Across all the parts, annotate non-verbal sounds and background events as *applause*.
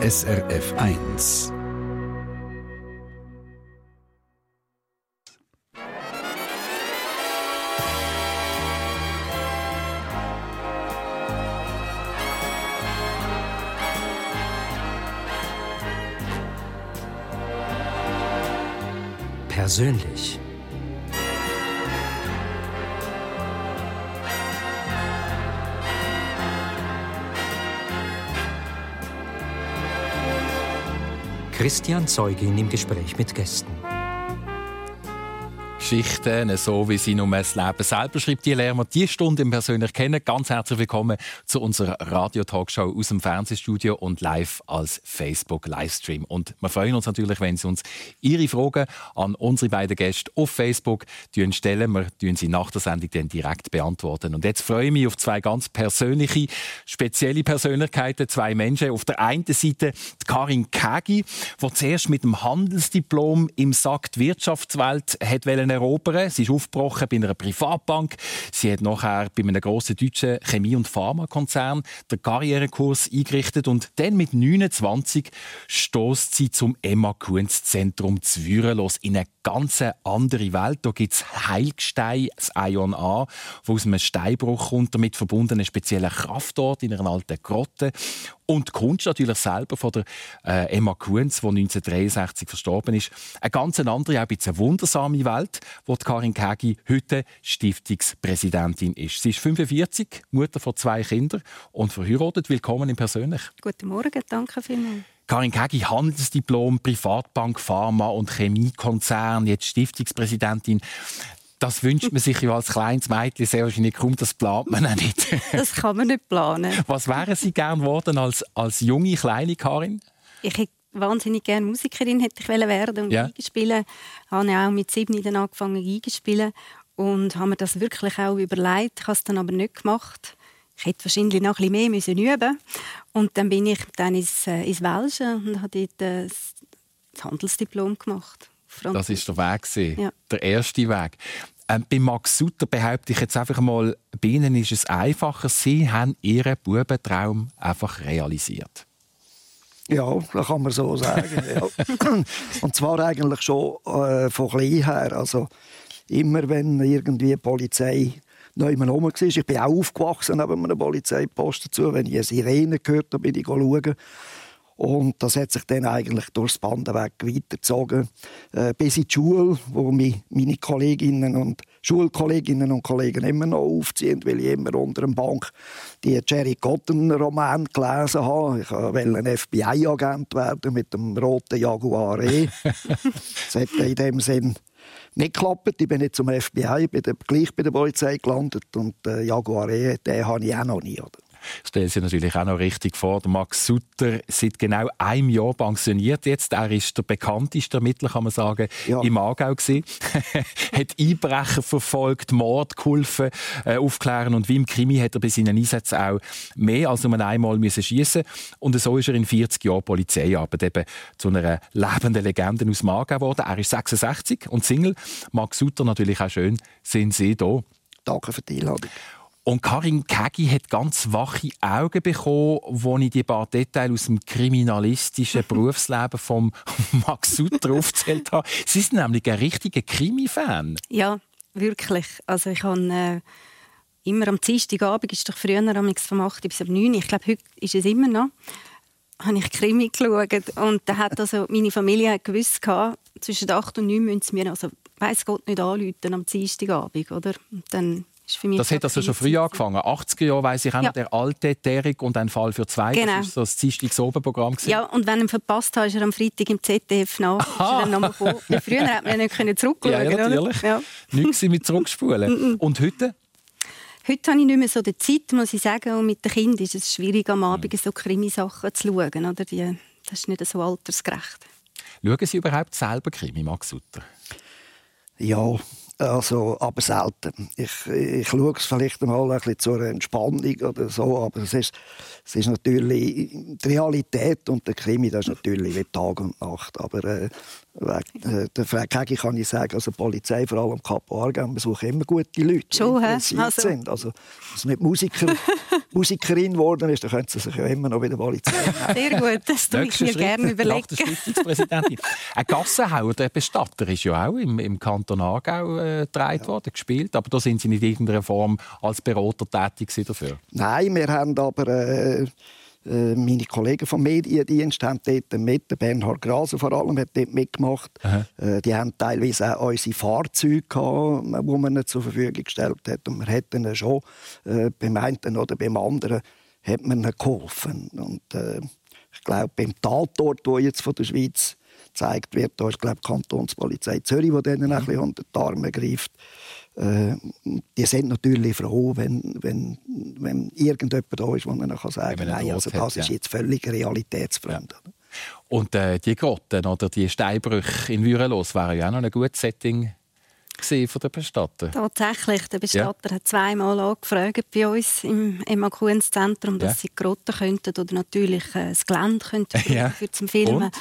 SRF 1. Persönlich. Christian Zeugin im Gespräch mit Gästen. Geschichten, so wie sie nur das Leben selber schreibt. Die lernen wir diese Stunde im persönlich kennen. Ganz herzlich willkommen zu unserer Radio-Talkshow aus dem Fernsehstudio und live als Facebook-Livestream. Und wir freuen uns natürlich, wenn Sie uns Ihre Fragen an unsere beiden Gäste auf Facebook stellen. Wir tun sie nach der Sendung dann direkt beantworten. Und jetzt freue ich mich auf zwei ganz persönliche, spezielle Persönlichkeiten, zwei Menschen. Auf der einen Seite die Karin Kagi, die zuerst mit dem Handelsdiplom im Sack die Wirtschaftswelt hat erobern. Sie ist aufgebrochen bei einer Privatbank. Sie hat nachher bei einem grossen deutschen Chemie- und Pharmakonzern den Karrierekurs eingerichtet und dann mit 29 stoßt sie zum Emma Kunz Zentrum Zwürelos in eine ganz andere Welt. Da gibt es Heilgestein, das Ion A, wo aus einem Steinbruch kommt, damit verbundene spezielle Kraftort in einer alten Grotte. Und die Kunst natürlich selber von der äh, Emma Kunz, die 1963 verstorben ist. Eine ganz andere, auch ein bisschen wundersame Welt, wo die Karin Kegi heute Stiftungspräsidentin ist. Sie ist 45, Mutter von zwei Kindern und verheiratet. Willkommen im Persönlich. Guten Morgen, danke vielmals. Karin Kegi, Handelsdiplom, Privatbank, Pharma- und Chemiekonzern, jetzt Stiftungspräsidentin. Das wünscht man sich ja als kleines Mädchen sehr wahrscheinlich kaum, das plant man auch nicht. *laughs* das kann man nicht planen. Was wären Sie gern geworden als, als junge, kleine Karin? Ich hätte wahnsinnig gerne Musikerin hätte ich werden und ja. spielen. Ich habe auch mit sieben dann angefangen Geige spielen und habe mir das wirklich auch überlegt. Ich habe es dann aber nicht gemacht. Ich hätte wahrscheinlich noch ein bisschen mehr müssen üben und dann bin ich dann ins, äh, ins Welsche und habe dort äh, das Handelsdiplom gemacht. Das ist der Weg, ja. der erste Weg. Ähm, bei Max Sutter behaupte ich jetzt einfach mal, bei Ihnen ist es einfacher. Sie haben Ihren Bubentraum einfach realisiert. Ja, das kann man so sagen. ja. *laughs* Und zwar eigentlich schon äh, von klein her. Also immer, wenn irgendwie die Polizei neu rum war. Ich bin auch aufgewachsen neben einem Polizeiposten zu. Wenn ich eine Sirene gehört habe, bin ich schauen. Und das hat sich dann eigentlich durchs Bandenweg weitergezogen, äh, bis in die Schule, wo mich meine Kolleginnen und Schulkolleginnen und Kollegen immer noch aufziehen, weil ich immer unter dem Bank die Jerry Cotton Roman gelesen habe. Ich wollte ein FBI-Agent werden mit dem roten Jaguar E. *laughs* das hat in dem Sinn nicht geklappt. Ich bin nicht zum FBI, bin gleich bei der Polizei gelandet und äh, Jaguar E, den habe ich auch noch nie. Oder? Stellen Sie natürlich auch noch richtig vor. Der Max Sutter seit genau einem Jahr pensioniert jetzt. Er ist der bekannteste Ermittler, kann man sagen, ja. im Aargau gewesen. *laughs* hat Einbrecher verfolgt, Mord geholfen, äh, aufklären und wie im Krimi hat er bei seinen Einsätzen auch mehr als nur einmal müssen schießen und so ist er in 40 Jahren Polizeiarbeit eben zu einer lebenden Legende aus dem Aargau geworden. Er ist 66 und Single. Max Sutter natürlich auch schön, sind Sie da. Danke für die Einladung. Und Karin Kegi hat ganz wache Augen bekommen, wo ich die paar Details aus dem kriminalistischen *laughs* Berufsleben von Max Sutter aufgezählt habe. Sie sind nämlich ein richtiger Krimi-Fan. Ja, wirklich. Also ich habe äh, immer am Dienstagabend, ist doch früher vom 8 bis um 9 ich glaube, heute ist es immer noch, habe ich Krimi geschaut. Und da hat also meine Familie gewusst, zwischen 8 und 9 müssen sie mir, also weiss Gott, nicht anrufen am Dienstagabend, oder? Und dann das hat also schon früh angefangen. 80er Jahre weiss ich auch ja. der alte Derek und ein Fall für zwei. Genau. Das war so das Oberprogramm. Ja, und wenn er ihn verpasst hat, ist er am Freitag im ZDF nach. *laughs* Früher hat man nicht zurückschauen Ja, ja natürlich. Ja. Nichts mit zurückspulen. und heute? Heute habe ich nicht mehr so die Zeit, muss ich sagen. Und mit den Kindern ist es schwierig, am Abend so Krimisachen zu schauen. Oder? Die, das ist nicht so altersgerecht. Schauen Sie überhaupt selber Krimi, Max Sutter? Ja, Also, aber selten. Ich, ich schaue es vielleicht mal ein bisschen zur Entspannung oder so, aber es ist, es ist natürlich die Realität und der Krimi, das ist natürlich wie Tag und Nacht. Aber äh, der Frau Kegi kann ich sagen, also die Polizei, vor allem Capo Aargau, besuchen immer gute Leute, Schon, die also. sind. Also, wenn sie nicht Musiker, *laughs* Musikerin geworden ist, dann können sie sich ja immer noch bei der Polizei *laughs* Sehr gut, das tue ich mir gerne überlegen. Ein Gassenhauer, der Bestatter, ist ja auch im, im Kanton Aargau äh, ja. worden, gespielt, aber da sind Sie nicht in irgendeiner Form als Berater tätig dafür? Nein, wir haben aber... Äh, äh, meine Kollegen vom Mediendienst haben dort mit, Bernhard Graser vor allem hat dort mitgemacht. Äh, die haben teilweise auch unsere Fahrzeuge gehabt, die man ihnen zur Verfügung gestellt hat. Und wir hätten schon äh, beim einen oder beim anderen hat man ihnen geholfen. Und äh, ich glaube, beim Tatort, wo jetzt von der Schweiz gezeigt wird, da ist glaube die Kantonspolizei Zürich, die denen ein bisschen unter die Arme greift. Äh, die sind natürlich froh, wenn, wenn, wenn irgendjemand da ist, der ihnen kann sagen kann, nein, also das hat, ist jetzt völlig realitätsfremd. Ja. Und äh, die Grotten oder die Steinbrüche in Würelos wären ja auch noch ein gutes Setting von der Bestatter? Tatsächlich. Der Bestatter ja. hat zweimal angefragt bei uns im Evakuierungszentrum, dass ja. sie Grotten könnten oder natürlich äh, das Gelände könnten *laughs* ja. für zum Filmen. Und?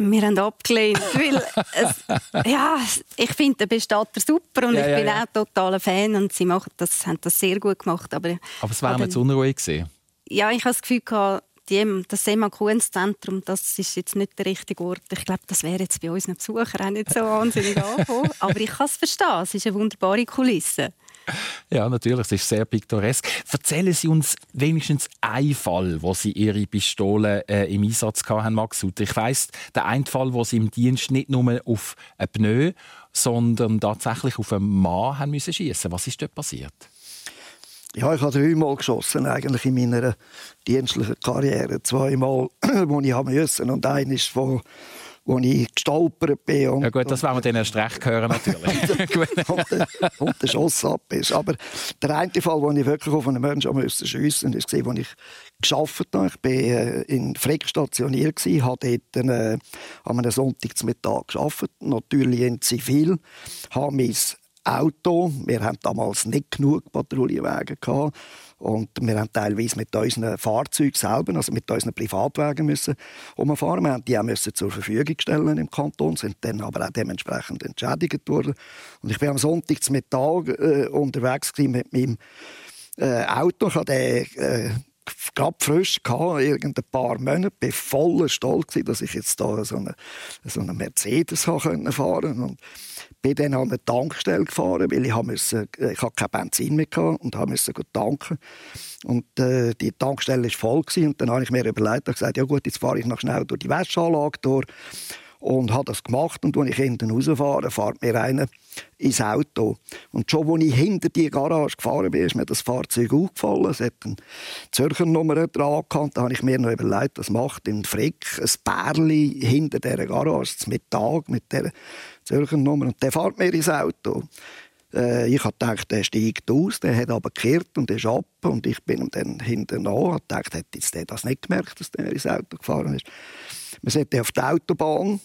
Wir haben abgelehnt, weil es, *laughs* ja, ich finde den Bestatter super und ja, ich bin ja, ja. auch totaler Fan und sie machen das, haben das sehr gut gemacht. Aber, aber es wäre mir zu unruhig gewesen. Ja, ich habe das Gefühl gehabt, die, das Semakuenzentrum, das ist jetzt nicht der richtige Ort. Ich glaube, das wäre jetzt bei unseren Besuchern auch nicht so wahnsinnig angekommen. *laughs* Aber ich kann es verstehen. Es ist eine wunderbare Kulisse. *laughs* Ja, natürlich, es ist sehr piktoresk. Erzählen Sie uns wenigstens einen Fall, wo Sie Ihre Pistole äh, im Einsatz hatten, Max Sutter. Ich weiss, der eine Fall, wo Sie im Dienst nicht nur auf einen Pneu, sondern tatsächlich auf einen Mann haben müssen schiessen. Was ist dort passiert? Ja, ich habe dreimal geschossen eigentlich in meiner dienstlichen Karriere. Zweimal, *clears throat* wo ich haben müssen und eines von wo ich gestolpert bin. Und, ja gut, das werden wir dann erst recht hören natürlich. *laughs* und, der, und der Schuss ab ist. Aber der eine Fall, wo ich wirklich auf einen Menschen musste schiessen musste, war, als ich geschafft habe. Ich war äh, in Frick stationiert, habe dort äh, an einem Sonntagsmittag gearbeitet, natürlich in Zivil, habe mein Auto, wir haben damals nicht genug Patrouillenwege gehabt, und wir haben teilweise mit unseren Fahrzeugen selber, also mit unseren Privatwagen müssen umfahren. Wir haben die auch müssen zur Verfügung stellen im Kanton, sind dann aber auch dementsprechend entschädigt worden. Und ich bin am Sonntagmittag äh, unterwegs mit meinem äh, Auto. Ich hatte äh, gerade frisch gehabt, irgendein paar Monate, bin voller Stolz dass ich jetzt da so eine, so eine Mercedes fahren konnte bin dann an eine Tankstelle gefahren, weil ich, musste, äh, ich hatte kein Benzin mehr hatte und musste tanken. Und äh, die Tankstelle war voll und dann habe ich mir überlegt und gesagt, ja gut, jetzt fahre ich noch schnell durch die Wäscheanlage durch und habe das gemacht und als ich hinten rausfahre, fährt mir einer ins Auto. Und schon als ich hinter die Garage gefahren bin, ist mir das Fahrzeug aufgefallen. Es hat eine Zürcher Nummer dran gehabt. Da habe ich mir noch überlegt, was macht in Frick ein Bärli hinter dieser Garage, zum Mittag mit dieser Zürcher Nummer. Und der fährt mir ins Auto. Äh, ich habe gedacht, der steigt aus, der hat aber gekehrt und ist ab. Und ich bin ihm dann hinten an. Ich gedacht, hätte der das nicht gemerkt, dass der ins Auto gefahren ist. Wir sind auf der Autobahn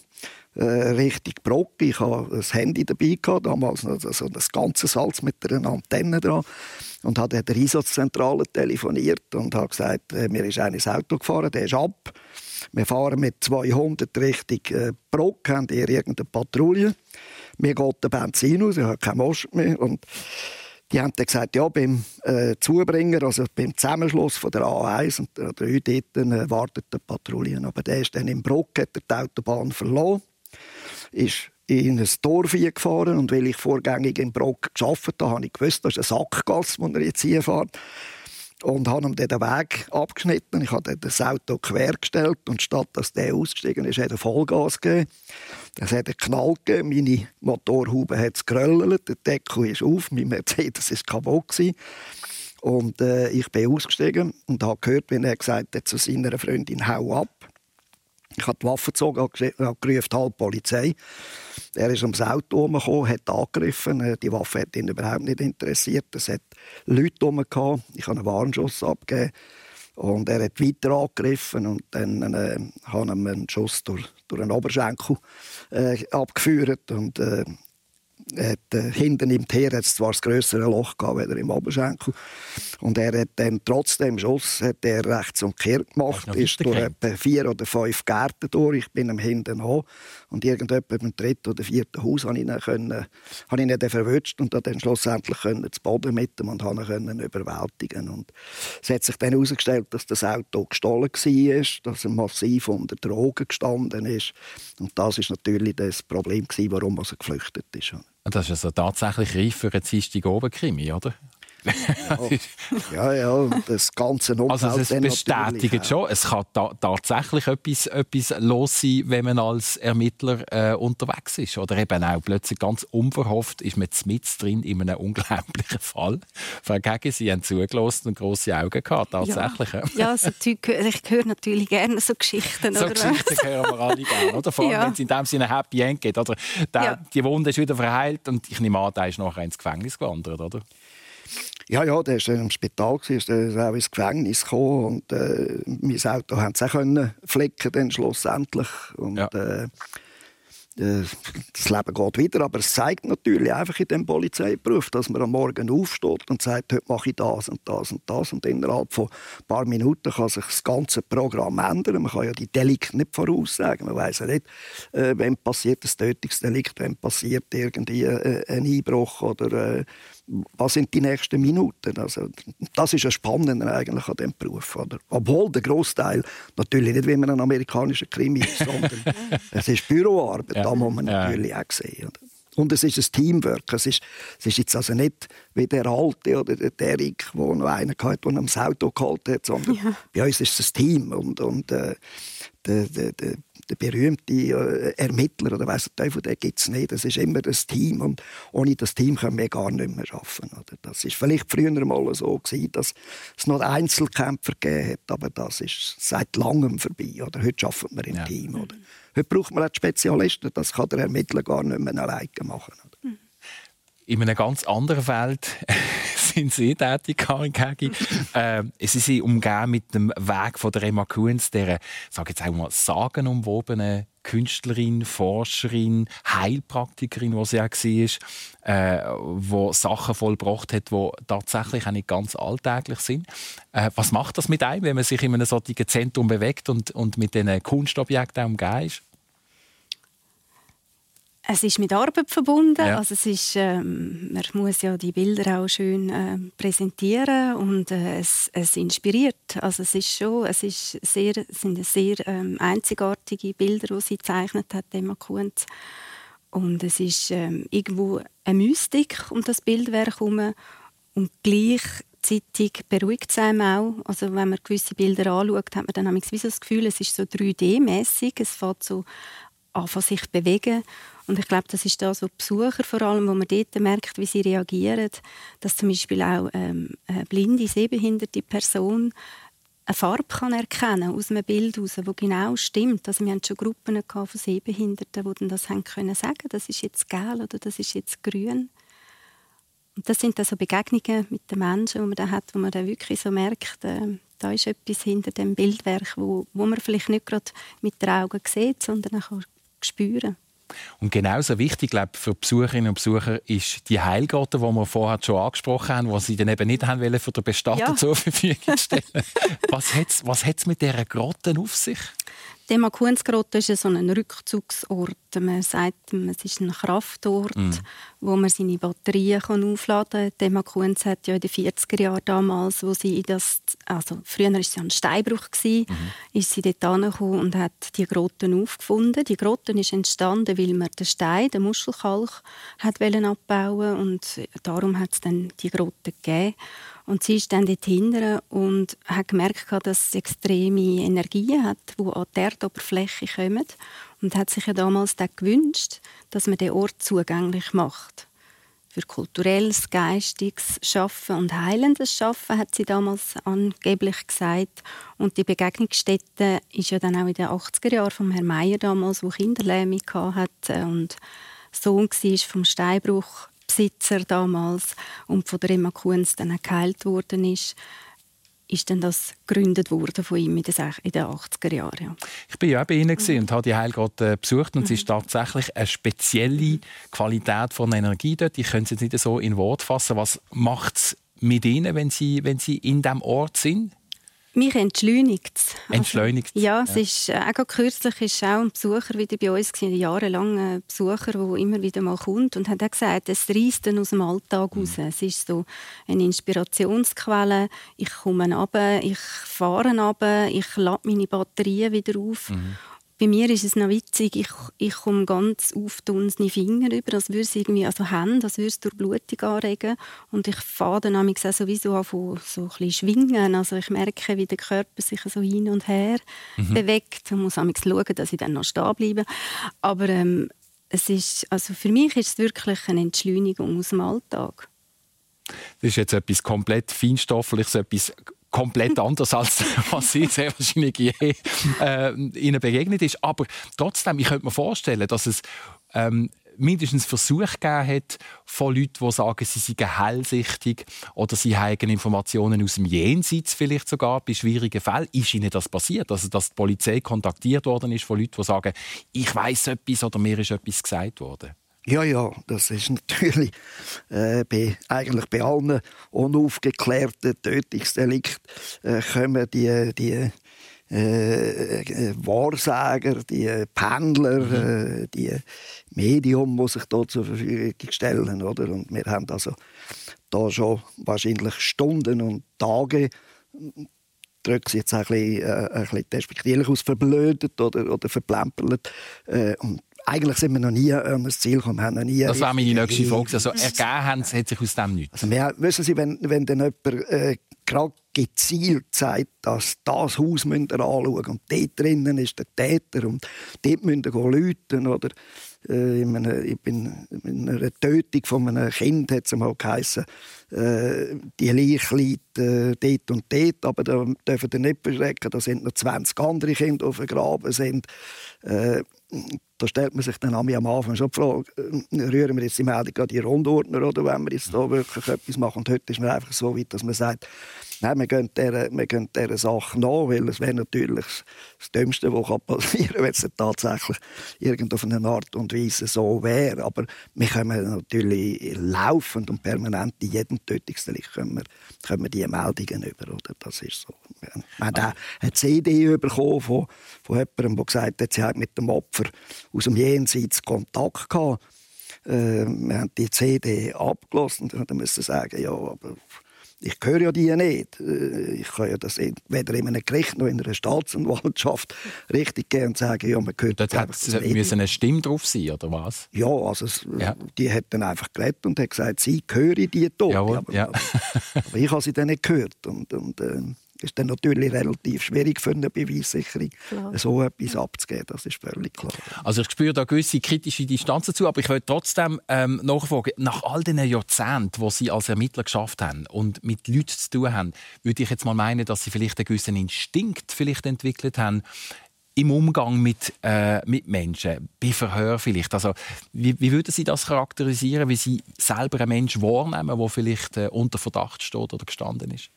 äh, Richtung Brock. Ich hatte ein Handy dabei, gehabt, damals also das ganze Salz mit einer Antenne dran. Und habe der Einsatzzentrale telefoniert und habe gesagt, äh, mir ist ein Auto gefahren, der ist ab. Wir fahren mit 200 Richtung äh, Brock, haben hier irgendeine Patrouille. Mir geht der Benzin aus, ich habe keinen Most mehr. Und die haben dann gesagt, ja, beim äh, Zubringer, also beim Zusammenschluss von der A1 und der 3 dort, äh, wartet die Patrouille. Aber der ist dann im Brock, hat die Autobahn verloren, ist in ein Dorf gefahren und weil ich vorgängig in Brock gearbeitet habe, habe ich gewusst, das ist eine Sackgasse, wo er jetzt hier fährt und habe ihm den Weg abgeschnitten. Ich habe das Auto quergestellt und statt dass der ausgestiegen ist, hat er Vollgas gegeben. Es hat einen Knall gegeben, meine Motorhaube hat geröllert, der Deckel ist auf, mein Mercedes ist kaputt gewesen. Und äh, ich bin ausgestiegen und habe gehört, wie er gesagt hat zu seiner Freundin, hau ab. Ich habe die Waffe gezogen, habe gerufen, halt Polizei. Er ist ums Auto gekommen, hat angegriffen. Äh, die Waffe hat ihn überhaupt nicht interessiert. Es hat Leute rum Ich habe einen Warnschuss abgegeben. Und er hat weiter angegriffen und dann äh, haben wir einen Schuss durch, durch einen Oberschenkel äh, abgeführt. Und, äh, hat, äh, hinten im Tier hat es zwar das größere Loch gehabt, als im Oberschenkel. Und er hat dann trotzdem Schuss hat er rechts umgekehrt gemacht, ist durch etwa vier oder fünf Gärten durch. Ich bin am hinten an. Und irgendjemand beim dritten oder vierten Haus habe ich ihn, können, habe ihn dann verwünscht und dann schlussendlich können zu Boden mit ihm und habe ihn überwältigen Und es hat sich dann herausgestellt, dass das Auto gestohlen war, dass er massiv unter Drogen gestanden ist. Und das ist natürlich das Problem, warum er geflüchtet ist. Das ist also tatsächlich reif für einen Dienstag oben Krimi, oder? *laughs* ja, ja, das ganze Umfeld. Also es bestätigt schon, es kann ta tatsächlich etwas, etwas los sein, wenn man als Ermittler äh, unterwegs ist. Oder eben auch plötzlich ganz unverhofft ist man mit drin in einem unglaublichen Fall. Vergegen, Sie haben zugelassen und grosse Augen gehabt, tatsächlich. Ja, ja also, ich höre natürlich gerne so Geschichten. So oder Geschichten hören wir alle gerne, oder? Vor allem, ja. wenn es in dem Sinne ein Happy End geht. Oder? Der, ja. Die Wunde ist wieder verheilt und ich nehme an, der ist nachher ins Gefängnis gewandert, oder? Ja, ja, der war im Spital, ist auch ins Gefängnis gekommen und äh, mein Auto haben sie auch können flicken dann schlussendlich. Und, ja. äh, äh das Leben geht wieder, aber es zeigt natürlich einfach in dem Polizeiberuf, dass man am Morgen aufsteht und sagt, heute mache ich das und das und das und innerhalb von ein paar Minuten kann sich das ganze Programm ändern. Man kann ja die Delikte nicht voraussagen, man weiß ja nicht, äh, wenn passiert ein Tötungsdelikt, wenn passiert irgendwie äh, ein Einbruch oder äh, was sind die nächsten Minuten? Also, das ist das Spannende eigentlich an diesem Beruf. Oder? Obwohl der Großteil natürlich nicht wie man ein amerikanischer Krimi ist, sondern *laughs* es ist Büroarbeit, ja. da muss man natürlich ja. auch sehen. Oder? Und es ist ein Teamwork. Es ist, es ist jetzt also nicht wie der Alte oder der Derek, der noch einen hatte, der am Auto gehalten hat, sondern ja. bei uns ist es ein Team. Und, und äh, der, der, der, der berühmte äh, Ermittler oder weiss der Teufel, den gibt es nicht. Das ist immer das Team und ohne das Team können wir gar nicht mehr arbeiten. Oder? Das ist vielleicht früher mal so gewesen, dass es noch Einzelkämpfer gegeben hat, aber das ist seit langem vorbei. Oder? Heute arbeiten wir im ja. Team. Oder? Heute braucht man auch Spezialisten, das kann der Ermittler gar nicht mehr alleine machen. Oder? In einem ganz anderen Feld *laughs* sind Sie tätig, Karin Kegi. äh, Sie sind umgeben mit dem Weg von der Emma Kunz, der, sage jetzt auch mal, sagenumwobenen Künstlerin, Forscherin, Heilpraktikerin, die sie auch war, äh, die Sachen vollbracht hat, die tatsächlich auch nicht ganz alltäglich sind. Äh, was macht das mit einem, wenn man sich in einem solchen Zentrum bewegt und, und mit diesen Kunstobjekten umgeben ist? Es ist mit Arbeit verbunden. Ja. Also es ist, ähm, man muss ja die Bilder auch schön äh, präsentieren und äh, es, es, inspiriert. Also es ist schon, es ist sehr, sind sehr ähm, einzigartige Bilder, die sie gezeichnet hat, Emma Kunz. Und es ist ähm, irgendwo eine Mystik um das Bildwerk herum und gleichzeitig beruhigt es einem auch. Also wenn man gewisse Bilder anschaut, hat man dann wie so das Gefühl, es ist so 3D-mäßig. Es fängt so an, sich bewegen und ich glaube, das ist das, die Besucher vor allem, wo man dort merkt, wie sie reagieren, dass zum Beispiel auch ähm, eine blinde, sehbehinderte Person eine Farbe kann erkennen aus einem Bild heraus, wo genau stimmt. Also wir hatten schon Gruppen von Sehbehinderten, die dann das haben können sagen, das ist jetzt gelb oder das ist jetzt grün. Und das sind dann so Begegnungen mit den Menschen, die man dann hat, wo man dann wirklich so merkt, äh, da ist etwas hinter dem Bildwerk, wo, wo man vielleicht nicht gerade mit den Augen sieht, sondern auch spüren. Und genauso wichtig glaube ich, für Besucherinnen und Besucher ist die Heilgrotte, die wir vorher schon angesprochen haben, die sie dann eben nicht haben wollen, für den Bestatter ja. zur Verfügung stellen. *laughs* was hat es mit dieser Grotte auf sich? Der Makunsgrotte ist so ein Rückzugsort. Man sagt, es ist ein Kraftort, mm. wo man seine Batterien kann aufladen kann. Der Makuns hat ja in den 40er Jahren damals, wo sie das, also früher war ja ein Steinbruch, gewesen, mm. ist sie dort angekommen und hat die Grotten aufgefunden. Die Grotten ist entstanden, weil man den Stein, den Muschelkalk, hat abbauen und darum hat es dann die Grotte gegeben. Und sie ist dann dort hinten und hat gemerkt, dass sie extreme Energien hat, die an die Erdoberfläche kommen. Und hat sich ja damals gewünscht, dass man den Ort zugänglich macht. Für kulturelles, geistiges Schaffen und heilendes Schaffen hat sie damals angeblich gesagt. Und die Begegnungsstätte ist ja dann auch in den 80er Jahren von Herrn Meier damals, wo Kinderlähmung hatte und Sohn war vom Steinbruch Besitzer damals und von der Emma Kunz dann geheilt worden ist, ist dann das gegründet worden von ihm in den 80er Jahren. Ja. Ich bin ja auch bei Ihnen mhm. und habe die Heilgott äh, besucht und mhm. es ist tatsächlich eine spezielle Qualität von Energie dort. Ich könnte es jetzt nicht so in Wort fassen. Was macht es mit Ihnen, wenn Sie, wenn Sie in diesem Ort sind? Mich entschleunigt es. Entschleunigt also, ja, es ist, äh, auch kürzlich ist auch ein Besucher wieder bei uns, ein jahrelanger Besucher, der immer wieder mal kommt und hat auch gesagt, es reißt aus dem Alltag mhm. raus. Es ist so eine Inspirationsquelle. Ich komme runter, ich fahre runter, ich lade meine Batterien wieder auf. Mhm. Bei mir ist es noch witzig, ich, ich komme ganz aufdunsene Finger über, als würde es irgendwie, also Hände, als würde es durch Blutung anregen. Und ich fahre dann auch sowieso an so ein bisschen schwingen. Also ich merke, wie der Körper sich so hin und her mhm. bewegt. Ich muss schauen, dass ich dann noch stehen bleibe. Aber ähm, es ist, also für mich ist es wirklich eine Entschleunigung aus dem Alltag. Das ist jetzt etwas komplett Feinstoffliches, etwas komplett anders als *laughs* was sie sehr wahrscheinlich je äh, ihnen begegnet ist. Aber trotzdem, ich könnte mir vorstellen, dass es ähm, mindestens Versuche gegeben hat von Leuten, die sagen, sie seien hellsichtig oder sie haben Informationen aus dem Jenseits vielleicht sogar bei schwierigen Fällen. Ist ihnen das passiert? Also, dass die Polizei kontaktiert worden ist von Leuten, die sagen, ich weiß etwas oder mir ist etwas gesagt worden? Ja, ja, das ist *laughs* natürlich äh, bei, eigentlich bei allen unaufgeklärten Tötungsdelikten äh, kommen die, die äh, äh Wahrsager, die Pendler, mhm. äh, die Medium, die sich da zur Verfügung stellen, oder? Und wir haben also da schon wahrscheinlich Stunden und Tage drücke sie jetzt ein bisschen, äh, ein bisschen despektierlich aus, verblödet oder, oder verplempert. Äh, und eigentlich sind wir noch nie an das Ziel gekommen. Haben noch nie das wäre meine nächste Frage. Also ergeben haben, hat sich aus dem nichts. Also wir, wissen Sie, wenn, wenn dann jemand äh, gerade gezielt sagt, dass das Haus müsst ihr anschauen und dort drinnen ist der Täter und dort müsst ihr läuten oder äh, in, einer, in einer Tötung von einem Kind hat es mal geheißen, äh, die Leiche liegt äh, dort und dort, aber da dürfen wir nicht beschrecken, da sind noch 20 andere Kinder, die vergraben sind. Äh, da stellt man sich dann am Anfang schon die Frage, äh, rühren wir jetzt die Meldung an die Rundordner oder wenn wir jetzt da wirklich etwas machen. Und heute ist man einfach so weit, dass man sagt, nein, wir gehen dieser, wir gehen dieser Sache nach, weil es wäre natürlich das Dümmste, was passieren kann, *laughs* wenn es tatsächlich auf eine Art und Weise so wäre. Aber wir können natürlich laufend und permanent in jedem Tötungsdelikt können wir, können wir diese Meldungen über. Oder? Das ist so. Wir haben auch eine CD bekommen von, von jemandem, der gesagt hat, sie hat mit dem Opfer aus dem Jenseits Kontakt gehabt. Äh, wir haben die CD abgelassen und dann müssen sagen, ja, aber ich höre ja die nicht. Äh, ich kann ja das weder in einem Gericht noch in einer Staatsanwaltschaft richtig gehen und sagen, ja, man hört Dort hat müssen eine Stimme drauf sein, oder was? Ja, also es, ja. die hat dann einfach geredet und hat gesagt, sie höre die tot. Jawohl, aber, ja. aber, ich habe sie dann nicht gehört. Und, und äh, ist dann natürlich relativ schwierig für eine Beweissicherung, klar. so etwas abzugeben. Das ist völlig klar. Also ich spüre da gewisse kritische Distanz dazu, aber ich will trotzdem ähm, nachfragen, nach all den Jahrzehnten, die Sie als Ermittler geschafft haben und mit Leuten zu tun haben, würde ich jetzt mal meinen, dass Sie vielleicht einen gewissen Instinkt vielleicht entwickelt haben, im Umgang mit, äh, mit Menschen, bei Verhör vielleicht. Also, wie, wie würden Sie das charakterisieren, wie Sie selber einen Menschen wahrnehmen, der vielleicht äh, unter Verdacht steht oder gestanden ist?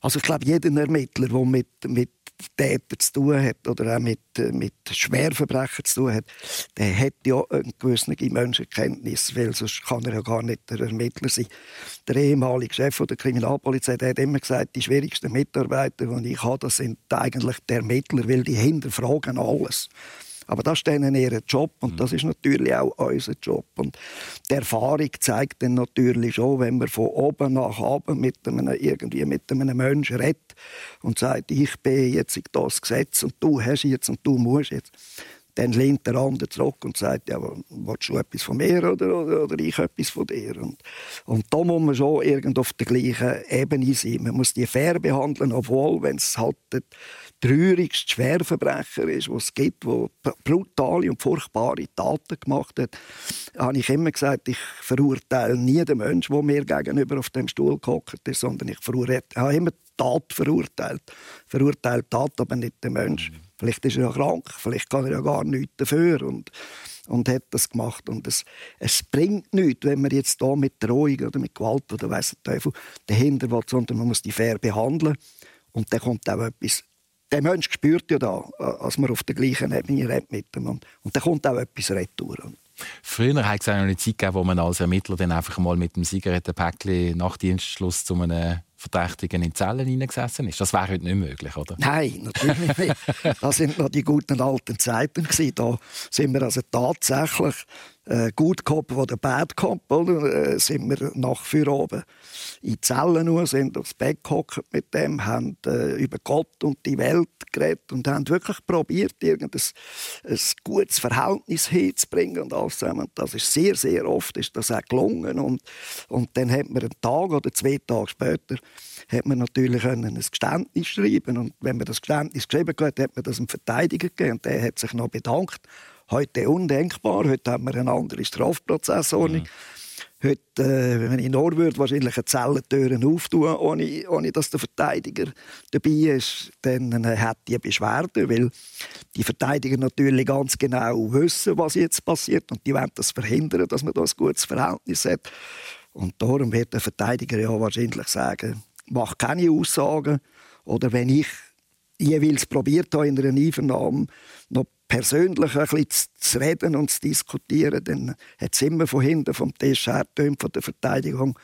Also ich glaube, jeder Ermittler, der mit, mit Tätern zu tun hat oder auch mit, mit Schwerverbrechern zu tun hat, der hat ja eine gewisse Menschenkenntnis, weil sonst kann er ja gar nicht der Ermittler sein. Der ehemalige Chef der Kriminalpolizei der hat immer gesagt, die schwierigsten Mitarbeiter, die ich habe, das sind eigentlich die Ermittler, weil die hinterfragen alles. Aber das ist dann ihr Job und das ist natürlich auch unser Job. Und die Erfahrung zeigt dann natürlich schon, wenn man von oben nach unten mit einem, irgendwie mit einem Menschen redet und sagt, ich bin jetzt das Gesetz und du hast jetzt und du musst jetzt dann lehnt der andere zurück und sagt, ja, willst du etwas von mir oder, oder, oder ich etwas von dir? Und, und da muss man schon irgendwo auf der gleichen Ebene sein. Man muss die fair behandeln, obwohl, wenn es halt traurigste Schwerverbrecher ist, was es gibt, der brutale und furchtbare Taten gemacht hat, habe ich immer gesagt, ich verurteile nie den Menschen, der mir gegenüber auf dem Stuhl gehockt ist, sondern ich, verurteile, habe immer die Tat verurteilt. Verurteilt die Tat, aber nicht den Menschen. Vielleicht ist er ja krank, vielleicht kann er ja gar nichts dafür und, und hat das gemacht. Und es, es bringt nichts, wenn man jetzt da mit Drohung oder mit Gewalt oder weiss der Teufel dahinter will, sondern man muss die fair behandeln. Und dann kommt auch etwas der Mensch spürt ja da, als man auf der gleichen Ebene redet mit ihm. Und, und dann kommt auch etwas retour. Früher hat es eine Zeit gegeben, wo man als Ermittler dann einfach mal mit dem Zigarettenpäckchen nach Dienstschluss zu einem Verdächtigen in Zellen hineingesessen ist. Das wäre heute nicht möglich, oder? Nein, natürlich nicht. *laughs* Das sind noch die guten alten Zeiten. Da sind wir also tatsächlich äh, Good Cop oder Bad Cop, oder? Äh, sind wir nach für oben in die Zellen nur, sind aufs Bett gehockt mit dem, haben äh, über Gott und die Welt geredet und haben wirklich probiert, irgendein ein gutes Verhältnis hinzubringen und alles zusammen. Das ist sehr, sehr oft ist das auch gelungen und, und dann hat man einen Tag oder zwei Tage später hat man natürlich ein Geständnis schreiben und wenn man das Geständnis geschrieben hat, hat man das einem Verteidiger gegeben und der hat sich noch bedankt Heute undenkbar. Heute haben wir eine andere Strafprozessordnung. Mhm. Heute, äh, wenn ich nur würde, wahrscheinlich eine Zellentüren auftun, ohne, ohne dass der Verteidiger dabei ist, dann äh, hat die Beschwerde, weil die Verteidiger natürlich ganz genau wissen, was jetzt passiert und die wollen das verhindern, dass man da ein gutes Verhältnis hat. Und darum wird der Verteidiger ja wahrscheinlich sagen, mach keine Aussagen oder wenn ich jeweils probiert habe in einer Einvernahme noch persönlich ein bisschen zu reden und zu diskutieren, dann hat es immer von hinten vom Tisch her von der Verteidigung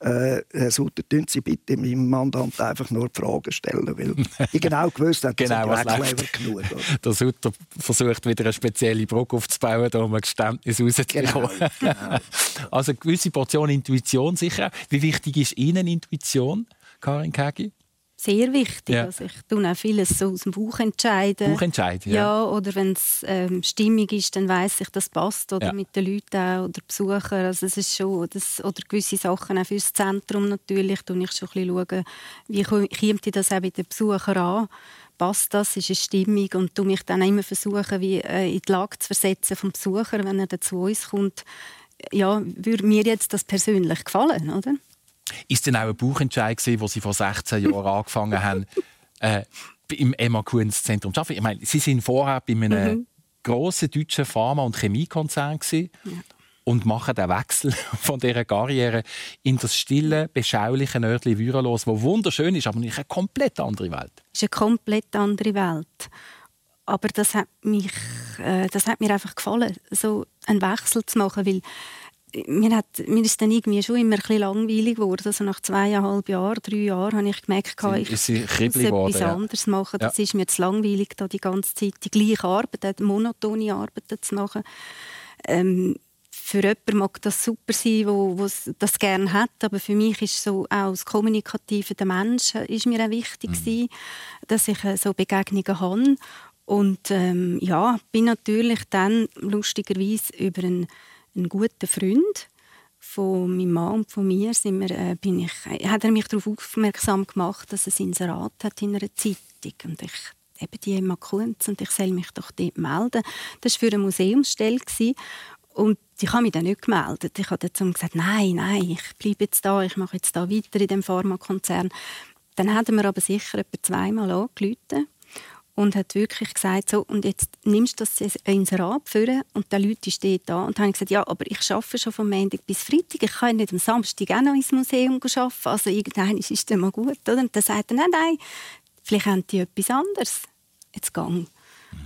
äh, Herr Sutter, tun Sie bitte meinem Mandant einfach nur Fragen stellen, weil *laughs* ich genau gewusst habe, genau, was clever genug. Oder? *laughs* Der Sutter versucht wieder eine spezielle Brücke aufzubauen, um ein Geständnis rauszubekommen. Genau, genau. *laughs* also eine gewisse Portion Intuition sicher. Wie wichtig ist Ihnen Intuition, Karin Kegi? Sehr wichtig. Ja. Also ich tue auch vieles so aus dem Buch entscheiden. Buch entscheiden, ja. ja oder wenn es ähm, stimmig ist, dann weiß ich, das passt. Oder ja. mit den Leuten auch, oder Besuchern. Also es ist schon, das, oder gewisse Sachen auch fürs Zentrum natürlich. Tue ich schon ein bisschen schauen, wie kommt das auch bei den Besuchern an. Passt das? Ist es stimmig? Und du mich dann immer versuchen, wie, äh, in die Lage zu versetzen vom Besucher, wenn er dann zu uns kommt. Ja, würde mir jetzt das persönlich gefallen, oder? Ist denn auch ein Buchentscheid gewesen, wo Sie vor 16 Jahren *laughs* angefangen haben, äh, im Emma Kunz Zentrum zu arbeiten? Ich meine, Sie sind vorher bei einem mhm. grossen deutschen Pharma- und Chemiekonzern gewesen. Ja. Und machen den Wechsel *laughs* von dieser Karriere in das stille, beschauliche Nördli Würelos, wo wunderschön ist, aber nicht eine komplett andere Welt. Es ist eine komplett andere Welt. Aber das hat, mich, äh, das hat mir einfach gefallen, so einen Wechsel zu machen, weil mir, hat, mir ist dann irgendwie schon immer ein bisschen langweilig geworden. Also nach zweieinhalb Jahren, drei Jahren habe ich gemerkt, ich muss etwas geworden, anderes machen. Ja. Das ist mir zu langweilig, da die ganze Zeit die gleiche Arbeit, die monotone Arbeit zu machen. Ähm, für jemanden mag das super sein, wo, wo das gerne hat, aber für mich ist so auch das Kommunikative der Menschen ist mir auch wichtig mhm. gewesen, dass ich äh, so Begegnungen habe und ähm, ja, bin natürlich dann lustigerweise über einen ein guter Freund von meinem Mann und von mir sind wir, äh, bin ich, hat er mich darauf aufmerksam gemacht, dass es Inserat hat in einer Zeitung und ich eben die Emma Kunz und ich soll mich doch dort melden. Das war für eine Museumsstelle und ich habe mich dann nicht gemeldet. Ich habe dazu gesagt, nein, nein, ich bleibe jetzt da, ich mache jetzt da weiter in dem Pharmakonzern. Dann haben wir aber sicher etwa zweimal angerufen und hat wirklich gesagt, so, und jetzt nimmst du das Inserat führen und der Leute steht da. Und dann habe ich gesagt, ja, aber ich arbeite schon von Montag bis Freitag, ich kann nicht am Samstag auch noch ins Museum arbeiten, also irgendwann ist es dann mal gut. Oder? Und dann sagt er, nein, nein, vielleicht haben die etwas anderes. Jetzt gang.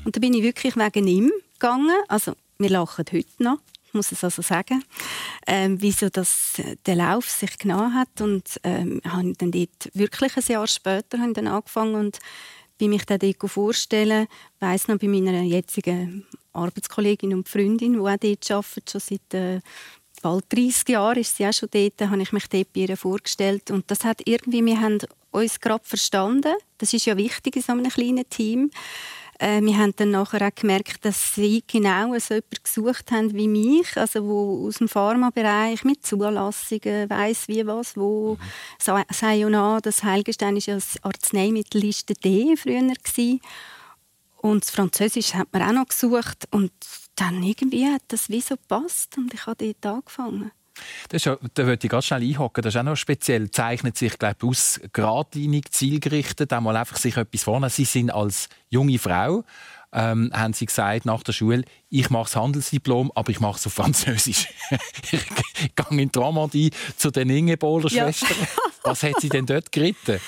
Und dann bin ich wirklich wegen ihm gegangen, also wir lachen heute noch, muss es also sagen, ähm, wieso das, äh, der Lauf sich genommen hat und ähm, habe dann dort wirklich ein Jahr später dann angefangen und wie mich der Deko vorstellen, weiß noch bei meiner jetzigen Arbeitskollegin und Freundin, die auch dort arbeitet, schon seit äh, bald 30 Jahren ist sie auch schon dort, habe ich mich dort bei ihr vorgestellt. Und das hat irgendwie, wir haben uns gerade verstanden, das ist ja wichtig in so einem kleinen Team, äh, wir haben dann nachher auch gemerkt, dass sie genau so jemanden gesucht haben wie mich, also wo aus dem Pharmabereich mit Zulassungen weiß wie was, wo mhm. Sayona, das Heilgestein ist ja das Arzneimittelliste D früher gewesen. und das Französisch hat man auch noch gesucht und dann irgendwie hat das wie so gepasst und ich habe dort angefangen. Das ist ja, da würde ich ganz schnell einhocken. Das ist auch noch speziell. Zeichnet sich, glaube ich, aus, geradlinig, zielgerichtet, einmal einfach sich etwas vornehmen. Sie sind als junge Frau, ähm, haben Sie gesagt nach der Schule, ich mache das Handelsdiplom, aber ich mache es auf Französisch. *laughs* ich gehe in Normandie zu den Ingebohler Schwestern. Ja. Was hat Sie denn dort geritten?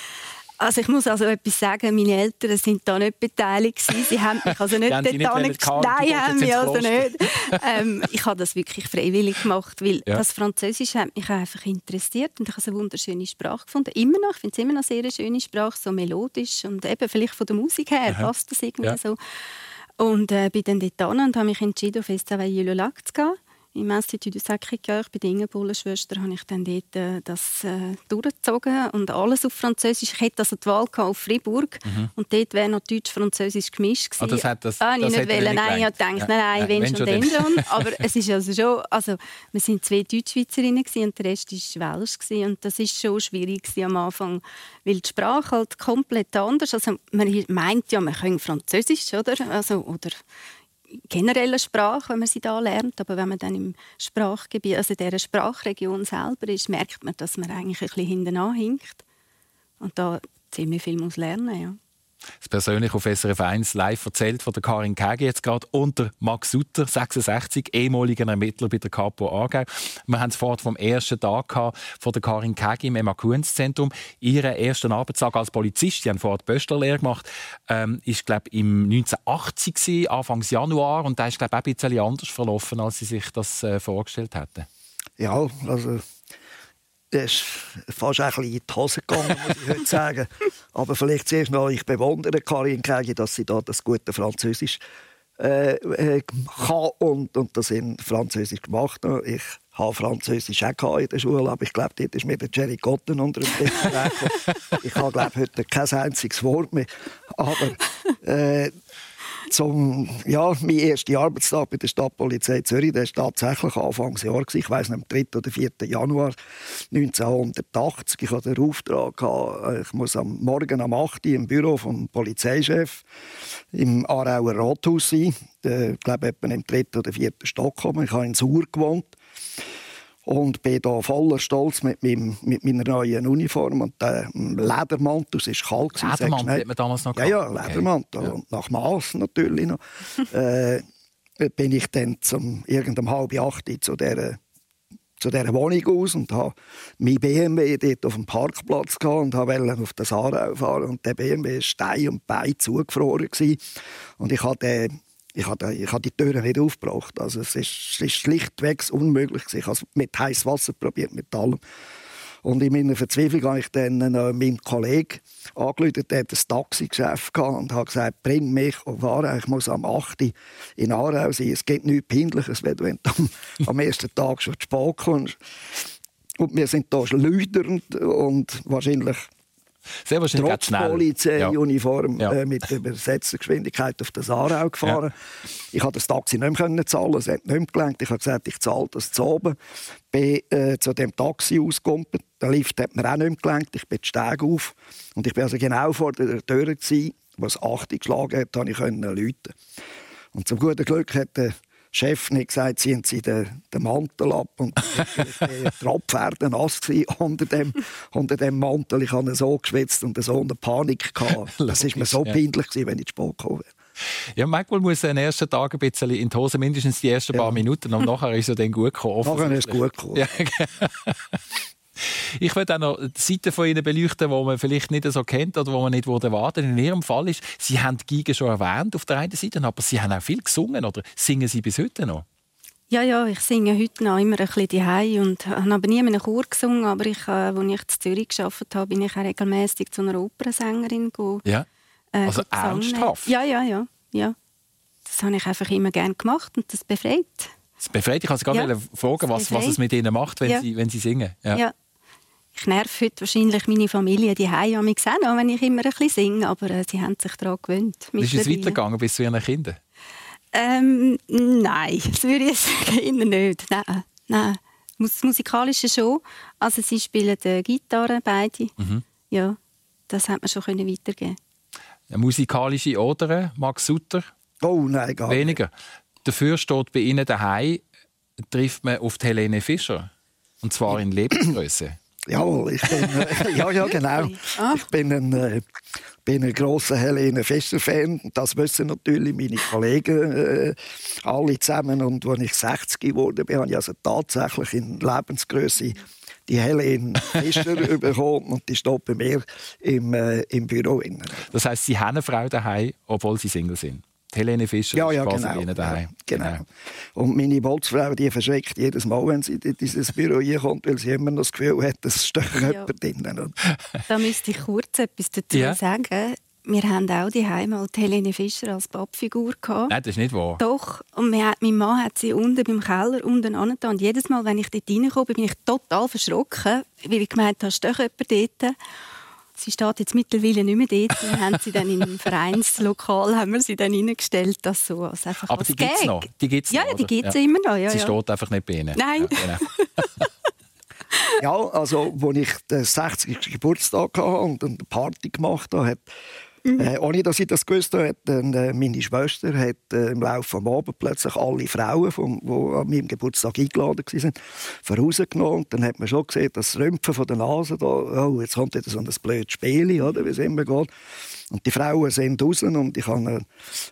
Also ich muss also etwas sagen, meine Eltern sind da nicht beteiligt Sie haben mich also *laughs* nicht dort nicht Nein, haben mich also nicht. ähm, ich habe das wirklich freiwillig gemacht, weil ja. das Französisch hat mich einfach interessiert und ich habe eine wunderschöne Sprache gefunden. Immer noch, ich finde es immer noch eine sehr schöne Sprache, so melodisch und eben vielleicht von der Musik her Aha. passt das irgendwie ja. so. Und äh, bin dann dort und habe mich entschieden, auf Estavayer le Lac zu gehen im Institut du Sacré-Cœur bei der Ingeborle-Schwester habe ich dann dort äh, das äh, durchgezogen und alles auf Französisch. Ich hätte also die Wahl auf Fribourg mhm. und dort wäre noch Deutsch-Französisch gemischt gewesen. Ah, das hat das, ah, ich das nicht wollen. Nein, ich habe gedacht, ja. nein, nein, wenn schon, dann schon. *laughs* Aber es ist also schon, also wir sind zwei Deutschschweizerinnen und der Rest war Welsch gewesen. und das ist schon schwierig am Anfang, weil die Sprache halt komplett anders. Also man meint ja, man kann Französisch, oder? Also, oder generelle Sprache, wenn man sie da lernt, aber wenn man dann im Sprachgebiet, also in dieser Sprachregion selber ist, merkt man, dass man eigentlich ein bisschen hinten hinkt und da ziemlich viel muss lernen, ja das persönlich auf SRF 1 live erzählt von der Karin Käge jetzt gerade unter Max Sutter, 66, ehemaliger Ermittler bei der Kapo Aargau. Wir haben es vorhin vom ersten Tag von der Karin Käge im Emma Kuhns Zentrum. Ihren ersten Arbeitstag als Polizist, die haben vorhin die Böstlerlehre gemacht, ähm, ist glaube im 1980 gewesen, Anfangs Januar und da ist glaube ich ein bisschen anders verlaufen, als sie sich das äh, vorgestellt hätten. Ja, also das ist fast ein bisschen in die Hose gegangen, muss ich heute sagen. Aber vielleicht zuerst noch, ich bewundere Karin Kegi, dass sie da das gute Französisch äh, äh, kann und, und das in Französisch gemacht hat. Ich habe Französisch auch in der Schule, aber ich glaube, dort ist mir der Jerry Gotten unter dem Tisch Ich habe, glaube heute kein einziges Wort mehr. Aber äh, zum, ja, mein erster Arbeitstag bei der Stadtpolizei Zürich, der war tatsächlich Anfangsjahr. Ich weiß nicht, am 3. oder 4. Januar 1980. Ich hatte den Auftrag, gehabt, ich muss am Morgen am 8. Uhr im Büro vom Polizeichef im Aarauer Rathaus sein. Ich glaube, etwa im dritten oder vierten Stock. Ich habe in Sur gewohnt und bin da voller Stolz mit, meinem, mit meiner neuen Uniform und dem Ledermantel, es war kalt. Ledermantel hat man damals noch gehabt? Ja, ja, Ledermantel. Okay. Und nach Maß natürlich noch. *laughs* äh, bin ich dann zum irgendeinem halb acht zu dieser zu dieser Wohnung aus und habe mein BMW dort auf dem Parkplatz gehabt und wollte auf das Aarau fahren. Und der BMW war Stein und Bein zugefroren. Gewesen. Und ich hatte ich habe, ich habe die Türen nicht aufgebracht. Also es ist, ist schlichtweg unmöglich. Ich habe es mit heißem Wasser probiert, mit allem. Und in meiner Verzweiflung habe ich dann äh, meinen Kollegen angerufen, der hat ein Taxigeschäft und habe gesagt, bring mich auf Aarau, ich muss am 8. in Aarau sein. Es gibt nichts Peinliches, wenn du am, *laughs* am ersten Tag schon zu spät kommst. Und wir sind hier schleudernd und wahrscheinlich sehr wahrscheinlich trotz Polizeiuniform ja. äh, mit übersetzter Geschwindigkeit auf das Aarau gefahren. Ja. Ich konnte das Taxi nicht mehr zahlen, es hat nicht mehr gelangt. Ich habe gesagt, ich zahle das zu oben. Bin äh, zu dem Taxi ausgekommen. Der Lift hat mir auch nicht mehr gelangt. Ich bin den Steg auf. Und ich bin also genau vor der Tür, gewesen, was 8 geschlagen hat, konnte ich läuten. Und zum guten Glück hat der Chef nicht gesagt, ziehen Sie den, den Mantel ab. Und die *laughs* Tropfpferde nass unter dem, unter dem Mantel. Ich habe so geschwitzt und so eine Panik gehabt. *laughs* Das war mir so peinlich, gewesen, wenn ich zu spät gekommen wäre. Ja, manchmal muss er den ersten Tagen ein bisschen in die Hose, mindestens die ersten ja. paar Minuten, und nachher ist er dann gut gekommen. Nachher ist es gut gekommen. Ja. *laughs* Ich würde auch noch die Seite von Ihnen beleuchten, die man vielleicht nicht so kennt oder wo man nicht erwarten In Ihrem Fall ist, Sie haben die Giga schon erwähnt auf der einen Seite, aber Sie haben auch viel gesungen, oder singen Sie bis heute noch? Ja, ja, ich singe heute noch immer ein bisschen daheim und habe nie in einem Chor gesungen, aber ich, äh, als ich in Zürich gearbeitet habe, bin ich auch regelmäßig zu einer Opernsängerin gegangen. Ja, äh, also ernsthaft? Ja, ja, ja, ja. Das habe ich einfach immer gerne gemacht und das befreit. Das befreit. Ich wollte gar ja, fragen, was, was es mit Ihnen macht, wenn, ja. Sie, wenn Sie singen. Ja. ja ich nerv heute wahrscheinlich meine Familie die Heim mich auch, wenn ich immer ein bisschen singe, aber äh, sie haben sich daran gewöhnt. Ist es weitergegangen bis zu Ihren Kindern? Ähm, nein, *laughs* das würde ich sagen, nicht. Nein, nein. Das Musikalische schon. Also sie spielen die Gitarre, beide. Mhm. Ja, das hat man schon können weitergeben Eine musikalische Oder, Max Sutter? Oh nein, gar Weniger. Nicht. Dafür steht bei Ihnen daheim trifft man auf die Helene Fischer. Und zwar *clears throat* in Lebensgröße. Jawohl, ich bin, äh, *laughs* ja, ja, genau. Ah. Ich bin ein, äh, bin ein grosser Helene Fischer-Fan. Das wissen natürlich meine Kollegen äh, alle zusammen. Und als ich 60 geworden bin, habe ich also tatsächlich in Lebensgröße die Helene Fischer *laughs* bekommen und die steht bei mir im, äh, im Büro. Das heisst, Sie haben eine Frau daheim, obwohl Sie Single sind? Die Helene Fischer ja, ja, ist quasi genau, daheim. Ja, genau. genau. Und meine Bolzfrau, die verschreckt jedes Mal, wenn sie in dieses Büro kommt, weil sie immer noch das Gefühl hat, es steht ja. jemand drin. Da müsste ich kurz etwas dazu ja. sagen. Wir haben auch die mal Helene Fischer als Pappfigur gehabt. Nein, das ist nicht wahr. Doch. Und mein Mann hat sie unten beim Keller unten angetan. Und jedes Mal, wenn ich dort reinkomme, bin ich total verschrocken, weil ich gemeint habe, steht jemand dort. Sie steht jetzt mittlerweile nicht mehr dort. Wir haben sie dann im *laughs* Vereinslokal haben wir sie dann reingestellt, das so als einfach Aber die gibt es noch? Die gibt's ja, noch, die gibt es ja. immer noch. Ja, sie ja. steht einfach nicht bei Ihnen? Nein. Ja, genau. *laughs* ja, also als ich den 60. Geburtstag hatte und eine Party gemacht habe, hat Mhm. Äh, ohne dass ich das gewusst habe, äh, meine Schwester hat, äh, im Laufe des Abends plötzlich alle Frauen, vom, die an meinem Geburtstag eingeladen waren, vorausgenommen. Dann hat man schon gesehen, das Rümpfen von der Nase, da, oh, jetzt kommt wieder so ein blödes Spiel, wie es immer geht. Und die Frauen sind raus und ich hatte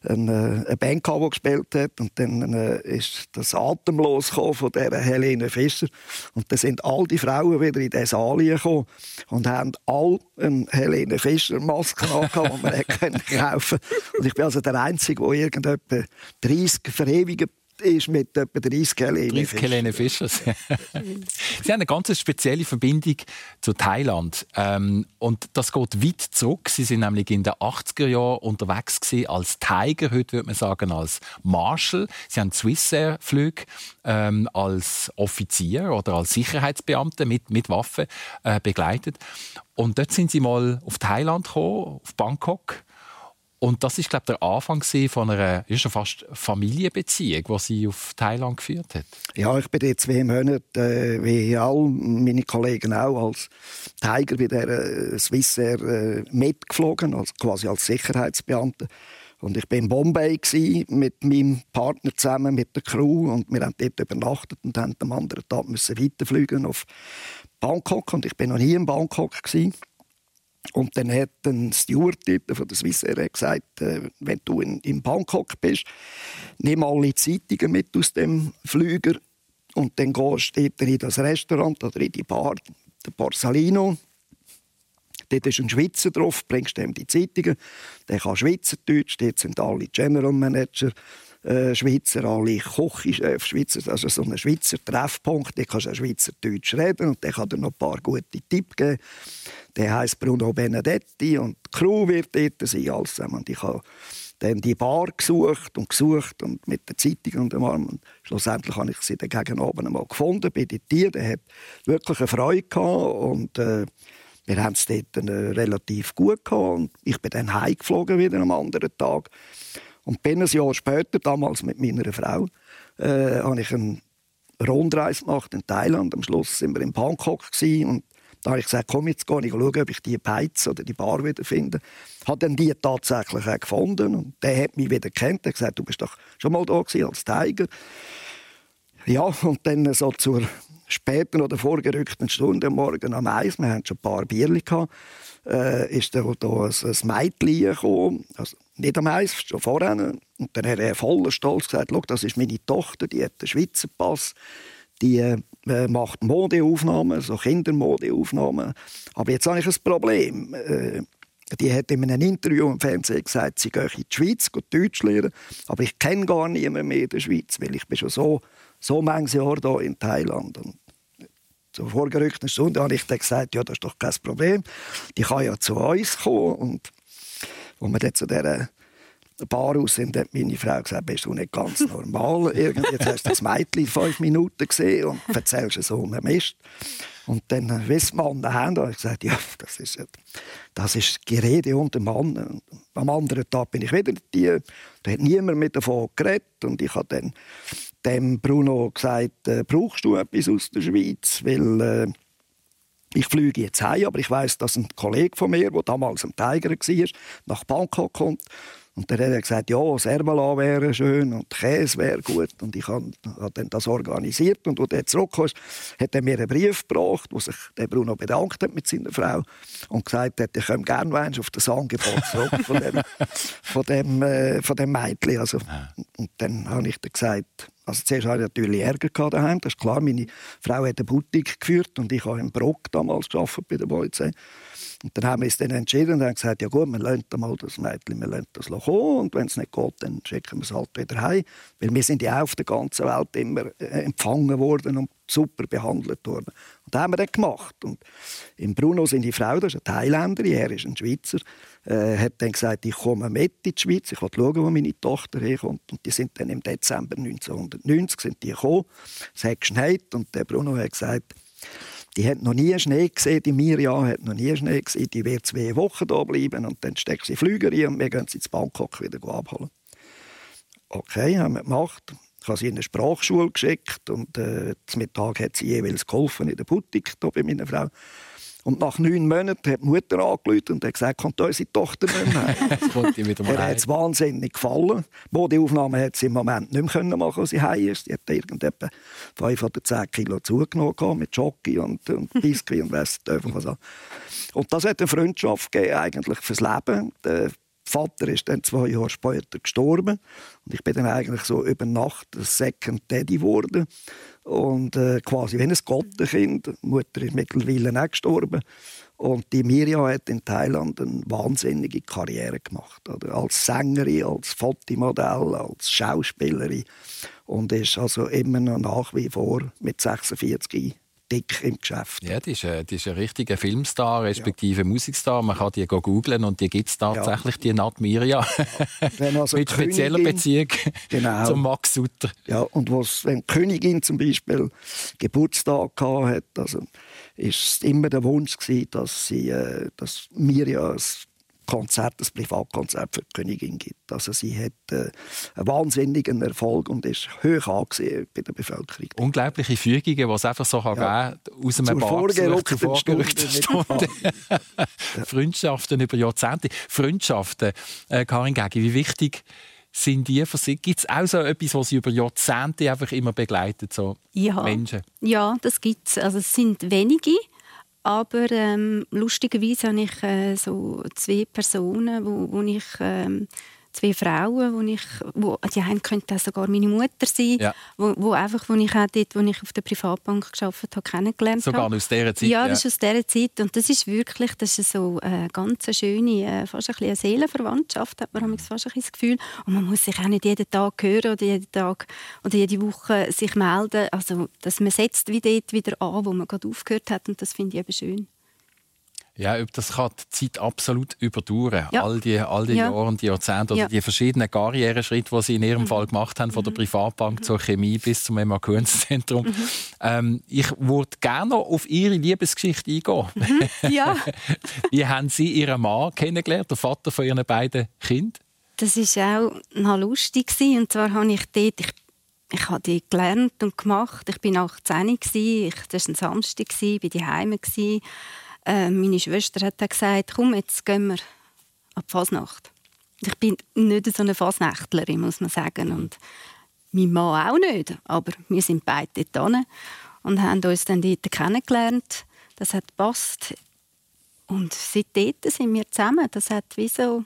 eine, eine Band, die gespielt hat. Und dann äh, ist das Atemlos von dieser Helene Fischer. Und dann sind all die Frauen wieder in den Saal gekommen und haben alle eine Helene Fischer Maske angehabt, die man *laughs* kaufen konnte. Und ich bin also der Einzige, der irgendetwa 30 verewigt ist mit etwa 30 Helene Fischer. Helene Fischer. Sie haben eine ganz spezielle Verbindung zu Thailand. Ähm, und das geht weit zurück. Sie sind nämlich in den 80er Jahren unterwegs als Tiger, heute würde man sagen als Marshal. Sie haben Swissair-Flüge ähm, als Offizier oder als Sicherheitsbeamte mit, mit Waffen äh, begleitet. Und dort sind Sie mal auf Thailand gekommen, auf Bangkok und das ist, glaube ich, der Anfang von einer schon fast Familienbeziehung, die sie auf Thailand geführt hat. Ja, ich bin jetzt zwei Monate, äh, wie all meine Kollegen auch, als Tiger bei der äh, Swissair äh, mitgeflogen, also quasi als Sicherheitsbeamter. Und ich war in Bombay mit meinem Partner zusammen, mit der Crew. Und wir haben dort übernachtet und haben am anderen Tag müssen weiterfliegen auf Bangkok. Und ich bin noch nie in Bangkok. Gewesen. Und dann hat ein Steward von der Swissair gesagt, äh, wenn du in, in Bangkok bist, nimm alle Zeitungen mit aus dem Flüger und dann gehst du in das Restaurant oder in die Bar, der Porcelino. Dort ist ein Schweizer drauf, bringst ihm die Zeitungen. Der kann Schweizerdeutsch, dort sind alle General Manager äh, Schweizer, alle Kochchefs Schweizer, also so ein Schweizer Treffpunkt, der kannst du Schweizerdeutsch reden und der kann dir noch ein paar gute Tipps geben. Der heißt Bruno Benedetti und die Crew wird dort sein, alles. Und ich habe dann die Bar gesucht und gesucht und mit der Zeitung und dem Arm. Und schlussendlich habe ich sie dann gegen Abend einmal gefunden bei den Tieren. Der hat wirklich eine Freude gehabt und äh, wir haben es dort äh, relativ gut gehabt. Und ich bin dann heimgeflogen wieder am anderen Tag. Und bin ein Jahr später, damals mit meiner Frau, äh, habe ich eine Rundreise gemacht in Thailand. Am Schluss sind wir in Bangkok gewesen, und da habe ich gesagt, komm, jetzt gehe ich schauen, ob ich die Beiz oder die Bar wieder finde. Habe dann die tatsächlich auch gefunden und der hat mich wieder kennt. Er hat gesagt, du bist doch schon mal da als Tiger. Ja, und dann so zur späten oder vorgerückten Stunde morgen am Eis, wir hatten schon ein paar gehabt, äh, ist da, da ein, ein Mädchen gekommen, also nicht am Eis, schon vorher. Und dann hat er voller Stolz gesagt, das ist meine Tochter, die hat einen Schweizer Pass die äh, macht Modeaufnahmen, so Kindermodeaufnahmen. Aber jetzt habe ich ein Problem. Äh, die hat in einem Interview im Fernsehen gesagt, sie gehe in die Schweiz, Deutsch lernen, aber ich kenne gar niemanden mehr in der Schweiz, weil ich bin schon so, so manches Jahr hier in Thailand. Und zur vorgerückten Stunde habe ich dann gesagt, ja, das ist doch kein Problem. Die kann ja zu uns kommen. Und wo wir dann zu dieser Bar aus sind, hat meine Frau gesagt, bist du nicht ganz *laughs* normal. Irgendwie, jetzt hast du das Mädchen fünf Minuten gesehen und erzählst so einen Mist. Und dann, äh, wie an der Hand habe ich gesagt, ja, das ist, das ist Gerede unter Mann. Am anderen Tag bin ich wieder die. Da hat niemand mit davon geredet. Und ich habe dann dem Bruno gesagt, äh, brauchst du etwas aus der Schweiz? Weil äh, ich fliege jetzt heim, aber ich weiß, dass ein Kollege von mir, der damals ein Tiger war, nach Bangkok kommt. Und dann hat er gesagt, ja, Servalan wäre schön und Käse wäre gut. Und ich habe dann das organisiert. Und als er zurückkam, hat er mir einen Brief gebracht, wo sich der Bruno bedankt hat mit seiner Frau und gesagt hat, ich komme gerne auf das Angebot zurück von dem, *laughs* von dem, äh, von dem Mädchen. Also, und dann habe ich dann gesagt, also zuerst hatte ich natürlich Ärger daheim, das ist klar. Meine Frau hat eine Boutique geführt und ich habe in Brock damals bei der Polizei. Und dann haben wir uns dann entschieden und haben gesagt, ja gut, wir lassen mal das Mädchen, wir lassen das kommen und wenn es nicht geht, dann schicken wir es halt wieder heim. Weil wir sind ja auch auf der ganzen Welt immer äh, empfangen worden und super behandelt worden. Und das haben wir dann gemacht. Und in Bruno sind die Frau, das ist eine Thailänderin, er ist ein Schweizer, äh, hat dann gesagt, ich komme mit in die Schweiz, ich will schauen, wo meine Tochter herkommt. Und die sind dann im Dezember 1990 sind die gekommen. Es hat geschneit und der Bruno hat gesagt, die hat noch nie Schnee gesehen, die Mirja hat noch nie Schnee gesehen, die wird zwei Wochen da bleiben und dann steckt sie Flüger rein und wir gehen sie ins Bangkok wieder abholen. Okay, haben wir gemacht. Ich habe sie in eine Sprachschule geschickt und äh, zum Mittag hat sie jeweils geholfen in der Boutique bei meiner Frau. Und nach neun Monaten hat die Mutter angerufen und hat gesagt, kommt unsere Tochter nicht mehr. Er hat es wahnsinnig gefallen. Bodeaufnahme hat sie im Moment nicht mehr machen, als sie heim ist. Sie hat irgendetwa fünf oder zehn Kilo zugenommen mit Jockey und, und *laughs* Biscuit und weiss was Und das hat eine Freundschaft gegeben, eigentlich fürs Leben. Der Vater ist dann zwei Jahre später gestorben und ich bin dann eigentlich so über Nacht Second Daddy geworden und äh, quasi wie ein Gottenkind. Die Mutter ist mittlerweile auch gestorben. Und die Mirja hat in Thailand eine wahnsinnige Karriere gemacht. Oder? Als Sängerin, als Fotomodell, als Schauspielerin. Und ist also immer noch nach wie vor mit 46 dick im Geschäft. Ja, die ist, ein, die ist ein richtiger Filmstar, respektive ja. Musikstar. Man kann die googeln und die gibt es tatsächlich, ja. die Nat Mirja. *laughs* Also Mit spezieller Beziehung genau. zum Max Sutter. Ja, und was, wenn die Königin zum Beispiel Geburtstag hatte, also ist es immer der Wunsch gewesen, dass sie, äh, dass Mirja Konzert, ein Privatkonzert für die Königin gibt. Also sie hat äh, einen wahnsinnigen Erfolg und ist hoch angesehen bei der Bevölkerung. Unglaubliche Fügungen, die es einfach so ja. geben aus einem vorgerückten zu vorgerückten Stunden. ja. Freundschaften über Jahrzehnte. Freundschaften, äh, Karin Gegi, wie wichtig sind die für Sie? Gibt es auch so etwas, was Sie über Jahrzehnte einfach immer begleitet, so ja. Menschen? Ja, das gibt es. Also es sind wenige, aber ähm, lustigerweise habe ich äh, so zwei Personen, wo, wo ich ähm, zwei Frauen, wo ich, wo, die eine könnte sogar meine Mutter sein, ja. wo, wo einfach, wo ich auch dort, wo ich auf der Privatbank gearbeitet habe, kennengelernt sogar habe. aus dieser Zeit? Ja, das ja. ist aus dieser Zeit und das ist wirklich, das ist so eine ganz schöne, äh, fast ein eine Seelenverwandtschaft, hat man fast ein das Gefühl. Und man muss sich auch nicht jeden Tag hören oder jeden Tag oder jede Woche sich melden, also dass man setzt wie dort wieder an, wo man gerade aufgehört hat und das finde ich eben schön. Ja, das kann die Zeit absolut überdauern. Ja. All die, all die ja. Jahre und die Jahrzehnte oder ja. die verschiedenen Karriereschritte, die Sie in Ihrem mhm. Fall gemacht haben, von der mhm. Privatbank mhm. zur Chemie bis zum Emakönszentrum. Mhm. Ähm, ich würde gerne noch auf Ihre Liebesgeschichte eingehen. Mhm. Ja. *laughs* Wie haben Sie Ihren Mann kennengelernt, der Vater von Ihren beiden Kindern? Das war auch noch lustig. Und zwar habe ich dort, ich ich habe die gelernt und gemacht. Ich war 18. Ich, das war ein Samstag, ich war daheim. Äh, meine Schwester hat dann gesagt, komm, jetzt gehen wir ab Fasnacht. Ich bin nicht so eine Fasnächtlerin, muss man sagen. Und mein Mann auch nicht. Aber wir sind beide dort und haben uns dann dort kennengelernt. Das hat gepasst. Und seitdem sind wir zusammen. Das hat wie so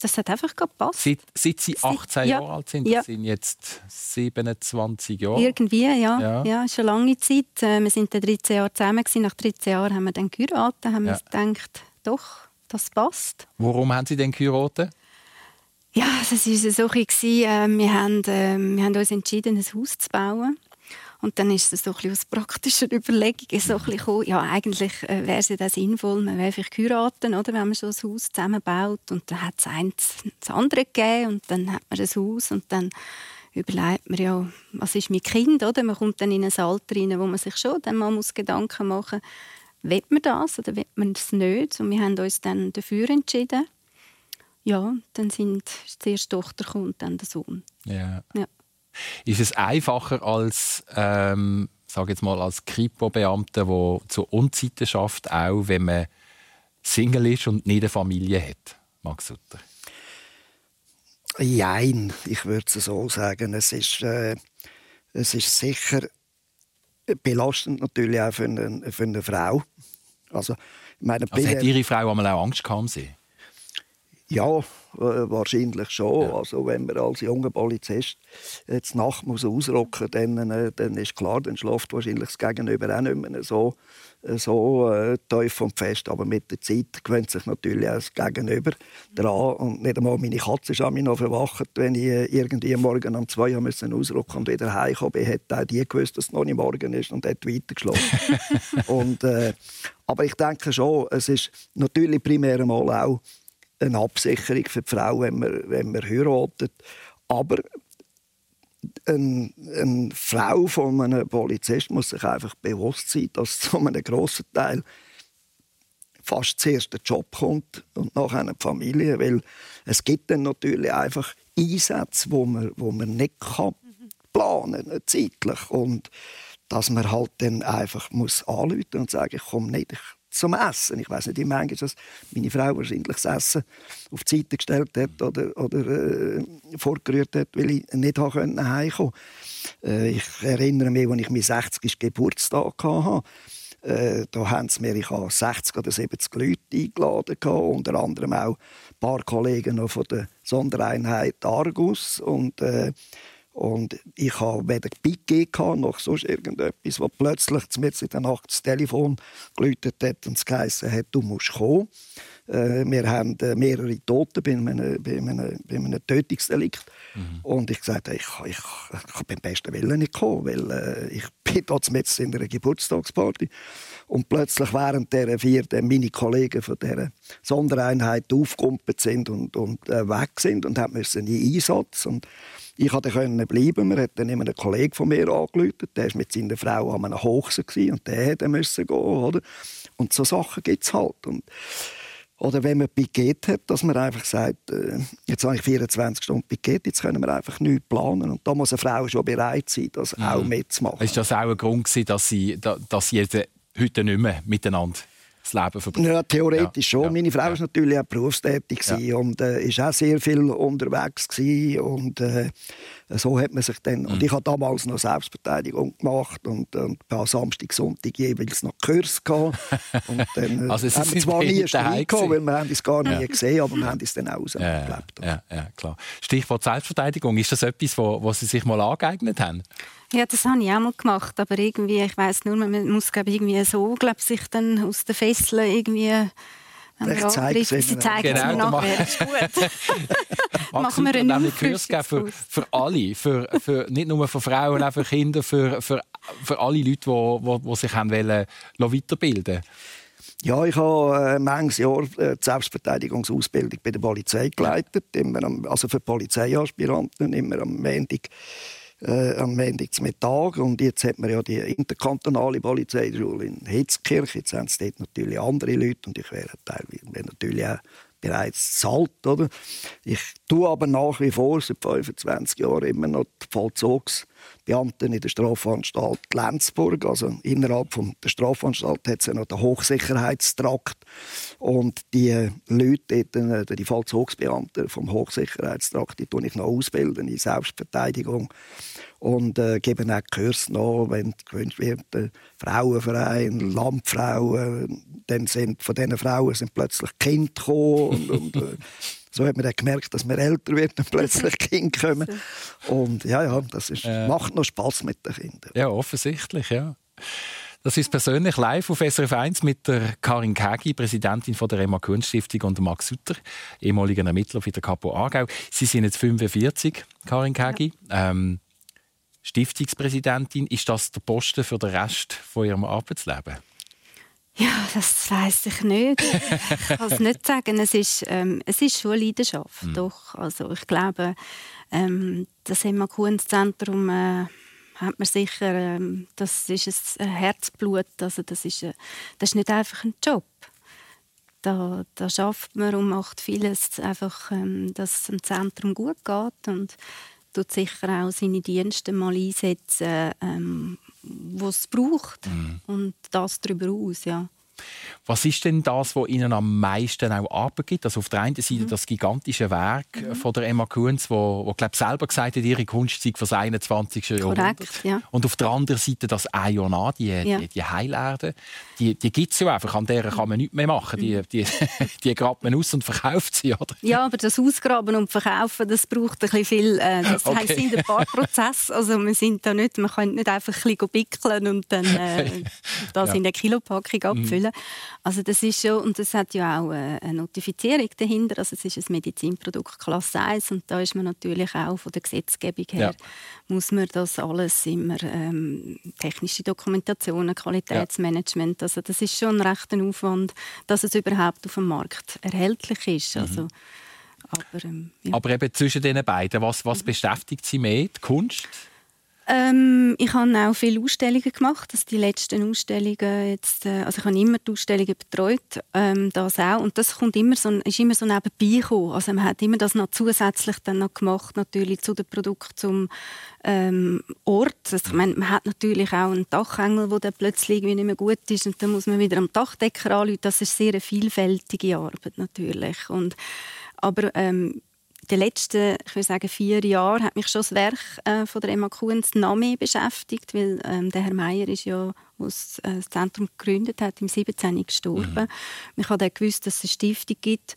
das hat einfach gepasst. Seit, seit Sie 18 ja. Jahre alt sind, das ja. sind jetzt 27 Jahre. Irgendwie, ja. Ja, ja schon lange Zeit. Äh, wir sind 13 Jahre zusammen. Nach 13 Jahren haben wir dann geheiratet. haben ja. wir gedacht, doch, das passt. Warum haben Sie denn geheiratet? Ja, das war so. Äh, wir haben, äh, wir haben uns entschieden, ein Haus zu bauen. Und dann ist es so ein bisschen aus praktischen *laughs* Überlegungen so ein bisschen gekommen, ja, eigentlich äh, wäre es ja sinnvoll, man wäre vielleicht heiraten, oder, wenn man so ein Haus zusammenbaut. Und dann hat es eins das andere gegeben und dann hat man ein Haus und dann überlegt man ja, was ist mein Kind, oder? Man kommt dann in ein Alter rein, wo man sich schon dann mal muss Gedanken machen muss, will man das oder will man es nicht? Und wir haben uns dann dafür entschieden. Ja, dann sind die erste Tochter und dann der Sohn. Ja. ja. Ist es einfacher als, ähm, sage jetzt mal, als Kripo-Beamter, der zur Unzeiten schafft, auch wenn man Single ist und nicht eine Familie hat, Max Sutter? Jein, ich würde es so sagen. Es ist, äh, es ist sicher belastend natürlich auch für eine, für eine Frau. Also, meine, also hat Ihre Frau einmal auch Angst gehabt? Ja, äh, wahrscheinlich schon. Ja. Also wenn man als junger Polizist jetzt Nacht muss ausrocken, dann, äh, dann ist klar, dann schläft wahrscheinlich das Gegenüber auch nicht mehr so so äh, tief und fest. Aber mit der Zeit gewöhnt sich natürlich auch das Gegenüber daran. Und nicht einmal meine Katze ist noch verwacht, wenn ich äh, irgendwie morgen um zwei Uhr müssen ausrücken und wieder heimkommen bin, hat auch die gewusst, dass es noch nicht morgen ist und hat weitergeschlafen. *laughs* und, äh, aber ich denke schon, es ist natürlich primär einmal auch eine Absicherung für die Frau, wenn man, wenn man heiratet. Aber eine, eine Frau von einem Polizist muss sich einfach bewusst sein, dass zu einem grossen Teil fast zuerst der Job kommt und nachher eine Familie, weil es gibt dann natürlich einfach Einsätze, wo man, wo man nicht kann planen kann, zeitlich und dass man halt dann einfach muss anrufen und sagen, ich komme nicht, ich zum Essen. Ich weiß nicht, wie manchmal dass meine Frau wahrscheinlich das Essen auf die Seite gestellt hat oder, oder äh, vorgerührt hat, weil ich nicht heimkommen konnte. Äh, ich erinnere mich, als ich meinen 60. Geburtstag hatte, äh, da haben sie mir, ich 60 oder 70 Leute eingeladen, unter anderem auch ein paar Kollegen noch von der Sondereinheit Argus und äh, und ich habe weder Piquet noch sonst irgendetwas, wo plötzlich mir in der Nacht das Telefon geläutet hat und es geheißen hat, du musst kommen. Äh, wir haben äh, mehrere Tote bei einem, bei einem, bei einem Tötungsdelikt. Mhm. Und ich sagte, ich, ich, ich kann beim besten Willen nicht kommen, weil äh, ich *laughs* bin dort jetzt in einer Geburtstagsparty. Und plötzlich während der vier meine Kollegen von dieser Sondereinheit aufgekumpelt sind und, und äh, weg sind und haben müssen in Einsatz. Und ich konnte bleiben. Man hat dann immer einen Kollegen von mir angerufen. Der war mit seiner Frau an einem Hochsen und der musste gehen. Oder? Und so Sachen gibt es halt. Und, oder wenn man Piket hat, dass man einfach sagt, äh, jetzt habe ich 24 Stunden Piket, jetzt können wir einfach nichts planen. Und da muss eine Frau schon bereit sein, das mhm. auch mitzumachen. Ist das auch ein Grund, dass Sie, dass Sie heute nicht mehr miteinander das Leben verbringen. Ja, theoretisch schon. Ja. Meine Frau war ja. natürlich auch berufstätig ja. und äh, ist auch sehr viel unterwegs gewesen. und äh, so hat man sich dann mhm. und ich habe damals noch Selbstverteidigung gemacht und, und paar Samstag, Sonntag jeweils noch Kurs gehabt und dann *laughs* äh, also es haben wir zwar nie Streit gehabt, weil wir haben es gar nie gesehen, aber wir haben es dann auch ausgelebt. Ja, ja, klar. Stichwort Selbstverteidigung, ist das etwas, wo, Sie sich mal angeeignet haben? Ja, das habe ich auch mal gemacht, aber irgendwie, ich weiß nur, man muss glaube irgendwie so, glaube sich dann aus den Fesseln irgendwie ich zeige es Sie zeigen genau, es mir nachher. ist gut. *laughs* Machen wir einen Kurs für, für alle, für, für, nicht nur für Frauen, auch für Kinder, für, für, für alle Leute, die, die, sich haben wollen, weiterbilden ja, ich habe äh, manches Jahr äh, die Selbstverteidigungsausbildung bei der Polizei geleitet, immer am, also für Polizeiaspiranten, immer am Montag äh, am Mittag. Und jetzt hat man ja die interkantonale Polizeischule in Hitzkirch. Jetzt haben es dort natürlich andere Leute und ich wäre teilweise natürlich auch bereits zahlt. Oder? Ich tue aber nach wie vor seit 25 Jahren immer noch die Vollzugsbeamten in der Strafanstalt Lenzburg. Also innerhalb von der Strafanstalt hat es ja noch den Hochsicherheitstrakt. Und die Leute, dort, die Vollzugsbeamten vom Hochsicherheitstrakt, die tue ich noch ausbilden in Selbstverteidigung und äh, geben auch Kurs noch, wenn gewünscht wird, äh, Frauenverein, Landfrauen, dann sind von diesen Frauen sind plötzlich Kinder gekommen und, und äh, *laughs* so hat man dann gemerkt, dass man älter wird und plötzlich *laughs* Kinder kommen. Und ja, ja, das ist, äh, macht noch Spaß mit den Kindern. Ja, offensichtlich, ja. Das ist persönlich live auf SRF 1 mit der Karin Kagi, Präsidentin von der Emma Kunst Stiftung und Max Sutter, ehemaliger Ermittler für der Kapo Aargau. Sie sind jetzt 45, Karin Kagi. Ja. Ähm, Stiftungspräsidentin. Ist das der Posten für den Rest von Ihrem Arbeitsleben? Ja, das weiß ich nicht. ich kann es nicht sagen. Es ist, ähm, es ist schon eine Leidenschaft, mhm. doch. Also ich glaube, ähm, das Emma Kuhn-Zentrum äh, hat man sicher, ähm, das ist ein Herzblut. Also das ist, äh, das ist nicht einfach ein Job. Da, da schafft man und macht vieles einfach, ähm, dass es dem Zentrum gut geht und tut sicher auch seine Dienste mal einsetzen, ähm, was es braucht. Mhm. Und das darüber aus, ja. Was ist denn das, was Ihnen am meisten auch abgibt? Also auf der einen Seite mhm. das gigantische Werk mhm. von der Emma Kunz, wo, wo glaub, selber gesagt hat, ihre Kunst sei das 21. Jahrhundert. Ja. Und auf der anderen Seite das Iona, die, ja. die, die Heilerde, die, die gibt es ja einfach. An der kann man nichts mehr machen. Die, mhm. die, *laughs* die grabt man aus und verkauft sie, oder? Ja, aber das Ausgraben und Verkaufen, das braucht ein bisschen viel. Äh, das okay. heisst, sind ein paar Prozesse. Also wir sind da nicht, man kann nicht einfach ein bisschen pickeln und dann äh, *laughs* das ja. in der Kilopackung abfüllen. Mhm. Also das ist schon, und das hat ja auch äh, eine Notifizierung dahinter, also es ist ein Medizinprodukt Klasse 1 und da ist man natürlich auch von der Gesetzgebung her, ja. muss man das alles immer, ähm, technische Dokumentationen, Qualitätsmanagement, also das ist schon ein rechter Aufwand, dass es überhaupt auf dem Markt erhältlich ist. Mhm. Also, aber, ähm, ja. aber eben zwischen den beiden, was, was beschäftigt Sie mehr? Die Kunst? Ähm, ich habe auch viele Ausstellungen gemacht. Also die letzten Ausstellungen jetzt, äh, also ich habe immer die Ausstellungen betreut, ähm, das auch. Und das kommt immer so, ist immer so nebenbei gekommen. Also man hat immer das noch zusätzlich dann noch gemacht, natürlich zu dem Produkt, zum ähm, Ort. Also ich meine, man hat natürlich auch einen Dachengel, der plötzlich nicht mehr gut ist und dann muss man wieder am Dachdecker anrufen. Das ist sehr eine vielfältige Arbeit natürlich. Und, aber ähm, den letzten, ich würde sagen, vier Jahren hat mich schon das Werk äh, von der Emma Kuhns Name beschäftigt, weil ähm, der Herr Meier ist ja, was äh, das Zentrum gegründet hat, im 17. gestorben. Mhm. Ich habe dann gewusst, dass es eine Stiftung gibt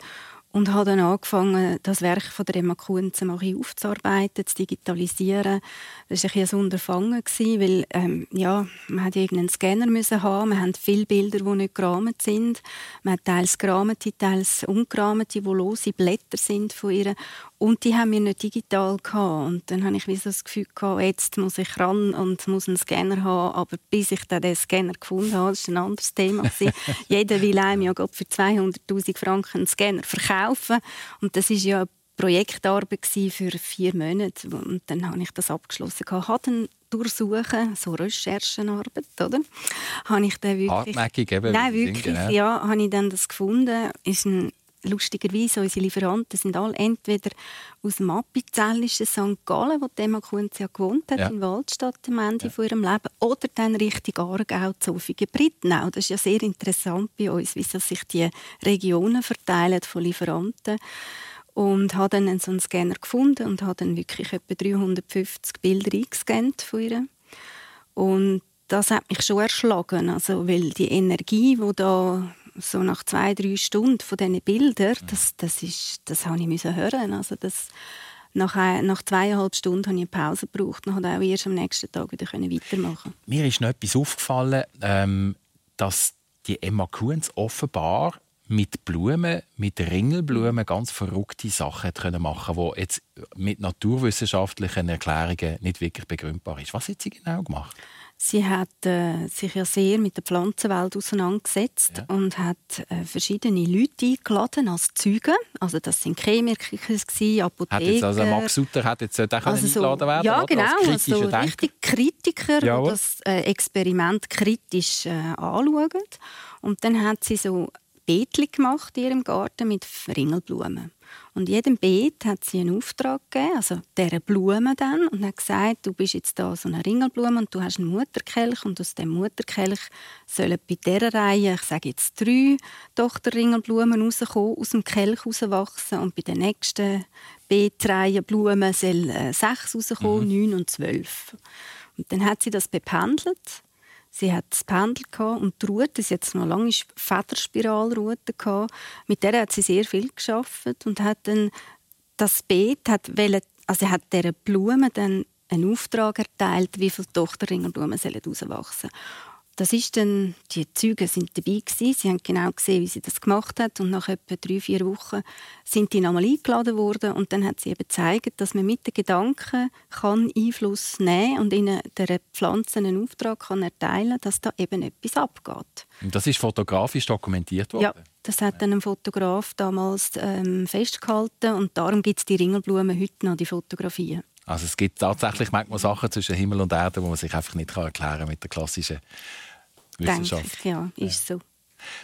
und habe dann angefangen, das Werk von der Emma Kunz aufzuarbeiten, zu digitalisieren. Das war ein, ein Unterfangen, weil ähm, ja, man hat irgendeinen Scanner müssen haben, man hat viele Bilder, die nicht gerahmt sind. Man hat teils gerahmte, teils ungerahmte, wo lose Blätter sind von ihr. Und die haben wir nicht digital gehabt. Und dann habe ich wie so das Gefühl gehabt, jetzt muss ich ran und muss einen Scanner haben. Aber bis ich dann den Scanner gefunden habe, das ist ein anderes Thema. *laughs* Jeder will einem ja für 200'000 Franken einen Scanner verkaufen. Und das ist ja eine Projektarbeit für vier Monate. Und dann habe ich das abgeschlossen. Ich dann durchsuchen, so Recherchenarbeit, oder? Habe ich dann wirklich... Hartnäckig eben. Nein, wirklich, ja. ja, habe ich dann das gefunden. Ist ein lustigerweise, unsere Lieferanten sind alle entweder aus dem Appenzellischen St. Gallen, wo Emma Kunz ja gewohnt hat, ja. in Waldstadt am Ende ja. von ihrem Leben, oder dann Richtung Aargau, Zofingen, Brittnau. Das ist ja sehr interessant bei uns, wie sich die Regionen verteilen von Lieferanten und habe dann so einen Scanner gefunden und habe dann wirklich etwa 350 Bilder eingescannt von ihr. Und das hat mich schon erschlagen, also weil die Energie, die da so nach zwei, drei Stunden von diesen Bildern, das, das, ist, das habe ich hören. Also das, nach, nach zweieinhalb Stunden habe ich eine Pause gebraucht und konnte auch erst am nächsten Tag wieder weitermachen. Mir ist noch etwas aufgefallen, ähm, dass die Emma Kunz offenbar mit Blumen, mit Ringelblumen ganz verrückte Sachen können machen die jetzt mit naturwissenschaftlichen Erklärungen nicht wirklich begründbar ist. Was hat sie genau gemacht? Sie hat äh, sich ja sehr mit der Pflanzenwelt auseinandergesetzt ja. und hat äh, verschiedene Leute eingeladen als Zeugen. Also das sind Chemiker, Apotheker. Hat jetzt also Max Sutter hat jetzt auch also so, eingeladen werden Ja, genau. Also richtig Kritiker, die das äh, Experiment kritisch äh, anschauen. Und dann hat sie so Beetli gemacht in ihrem Garten mit Ringelblumen. Und jedem Beet hat sie einen Auftrag gegeben, also dieser Blume dann, und hat gesagt, du bist jetzt da so eine Ringelblume und du hast einen Mutterkelch und aus dem Mutterkelch sollen bei dieser Reihe, ich sage jetzt drei Tochterringelblumen rauskommen, aus dem Kelch rauswachsen und bei der nächsten Beetreihe Blumen sollen äh, sechs rauskommen, mhm. neun und zwölf. Und dann hat sie das bependelt Sie hat das Pendel und die Rute, sie hat noch lange Federspiralrute gehabt. Mit der hat sie sehr viel geschafft und hat dann das Beet hat wollen, also hat der Blume dann einen Auftrag erteilt, wie viele Tochterringelblumen sollen rauswachsen das ist dann, die Zeugen sind dabei gewesen. Sie haben genau gesehen, wie sie das gemacht hat. Und nach etwa drei, vier Wochen sind die nochmal eingeladen worden. Und dann hat sie eben gezeigt, dass man mit den Gedanken kann Einfluss nehmen und ihnen der Pflanzen einen Auftrag kann erteilen, dass da eben etwas abgeht. Und das ist fotografisch dokumentiert worden? Ja, das hat dann ein Fotograf damals ähm, festgehalten. Und darum gibt es die Ringelblumen heute noch, die Fotografien. Also es gibt tatsächlich manchmal Sachen zwischen Himmel und Erde, die man sich einfach nicht erklären kann mit der klassischen Wissenschaft. Denke ich, ja, ist so.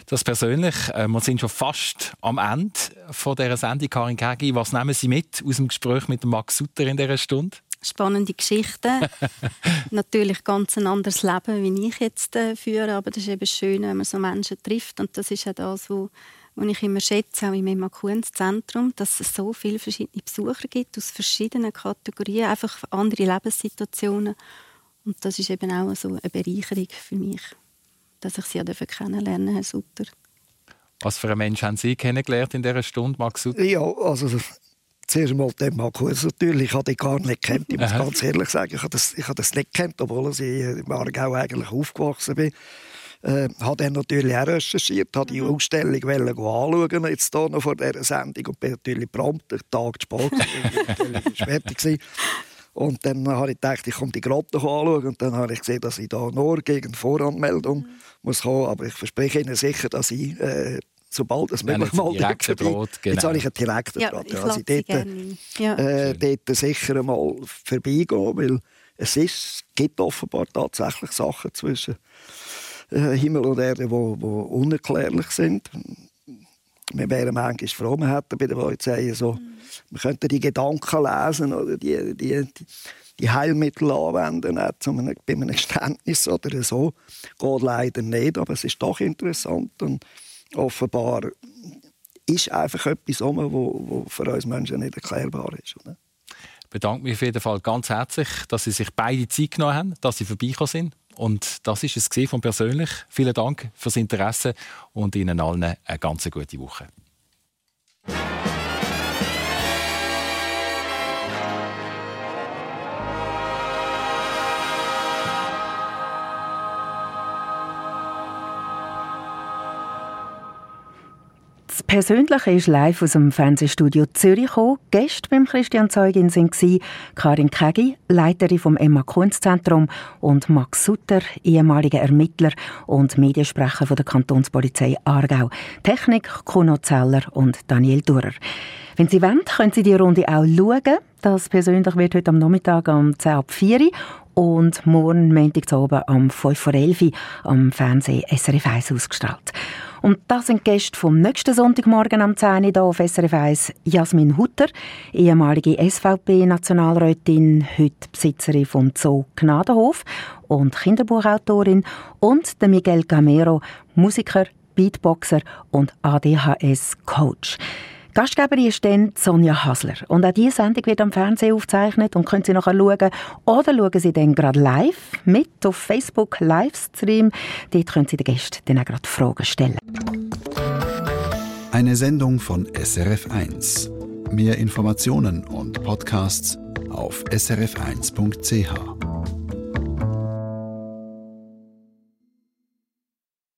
Das persönlich, äh, wir sind schon fast am Ende von dieser Sendung, Karin Kegi. Was nehmen Sie mit aus dem Gespräch mit Max Sutter in dieser Stunde? spannende Geschichten. *laughs* Natürlich ganz ein anderes Leben, wie ich jetzt äh, führe, aber das ist eben schön, wenn man so Menschen trifft und das ist ja das, was was ich immer schätze, auch im Emakuenszentrum, dass es so viele verschiedene Besucher gibt aus verschiedenen Kategorien, einfach andere Lebenssituationen. Und das ist eben auch so eine Bereicherung für mich, dass ich sie kennenlernen Herr Sutter. Was für einen Mensch haben Sie kennengelernt in dieser Stunde, Max Sutter? Ja, also zuerst einmal den Markus natürlich. Ich habe ihn gar nicht kennt. Ich muss ganz ehrlich sagen, ich habe das, ich habe das nicht kennt, obwohl ich in Aargau eigentlich aufgewachsen bin. Äh, habe dann natürlich auch recherchiert, habe die mhm. Ausstellung anschauen, jetzt hier noch vor dieser Sendung und bin natürlich prompt, einen Tag zu spät, fertig. *laughs* Und dann habe ich gedacht, ich komme die Grotte anschauen und dann habe ich gesehen, dass ich da nur gegen Voranmeldung mhm. muss kommen, aber ich verspreche Ihnen sicher, dass ich äh, sobald es möglich mal direkt genau. Jetzt habe ich einen direkten ja, Draht. Ich also dort, ja. äh, dort sicher mal vorbeigehen, weil es ist, gibt offenbar tatsächlich Sachen zwischen äh, Himmel und Erde, die unerklärlich sind. Wir wären manchmal froh, wir hätten bei der Polizei so, mhm. wir könnten die Gedanken lesen oder die, die, die, die Heilmittel anwenden, auch zu einem, bei einem Geständnis oder so. Geht leider nicht, aber es ist doch interessant. Und offenbar ist einfach etwas um, wo, wo für uns Menschen nicht erklärbar ist. Oder? Ich bedanke mich auf jeden Fall ganz herzlich, dass Sie sich beide Zeit genommen haben, dass Sie vorbeigekommen sind. Und das ist es von persönlich. Vielen Dank fürs Interesse und Ihnen allen eine ganz gute Woche. Das Persönliche ist live aus dem Fernsehstudio Zürich gekommen. Gäste beim Christian Zeugin waren Karin Kegi, Leiterin vom Emma Kunstzentrum und Max Sutter, ehemaliger Ermittler und Mediensprecher von der Kantonspolizei Aargau. Technik Kuno Zeller und Daniel Durer. Wenn Sie wollen, können Sie die Runde auch schauen. Das persönlich wird heute am Nachmittag um 10 ab 4 Uhr und morgen Montag oben um 5 vor 11 Uhr am Fernsehen SRF 1 ausgestrahlt. Und das sind Gäste vom nächsten Sonntagmorgen am 10 Uhr hier auf SRF 1. Jasmin Hutter, ehemalige SVP-Nationalrätin, heute Besitzerin vom Zoo Gnadenhof und Kinderbuchautorin und der Miguel Gamero, Musiker, Beatboxer und ADHS-Coach. Gastgeberin ist dann Sonja Hasler. Und auch diese Sendung wird am Fernsehen aufgezeichnet und können Sie nachher schauen. Oder schauen Sie dann gerade live mit auf Facebook Livestream. Dort können Sie den Gästen dann auch gerade Fragen stellen. Eine Sendung von SRF1. Mehr Informationen und Podcasts auf srf1.ch.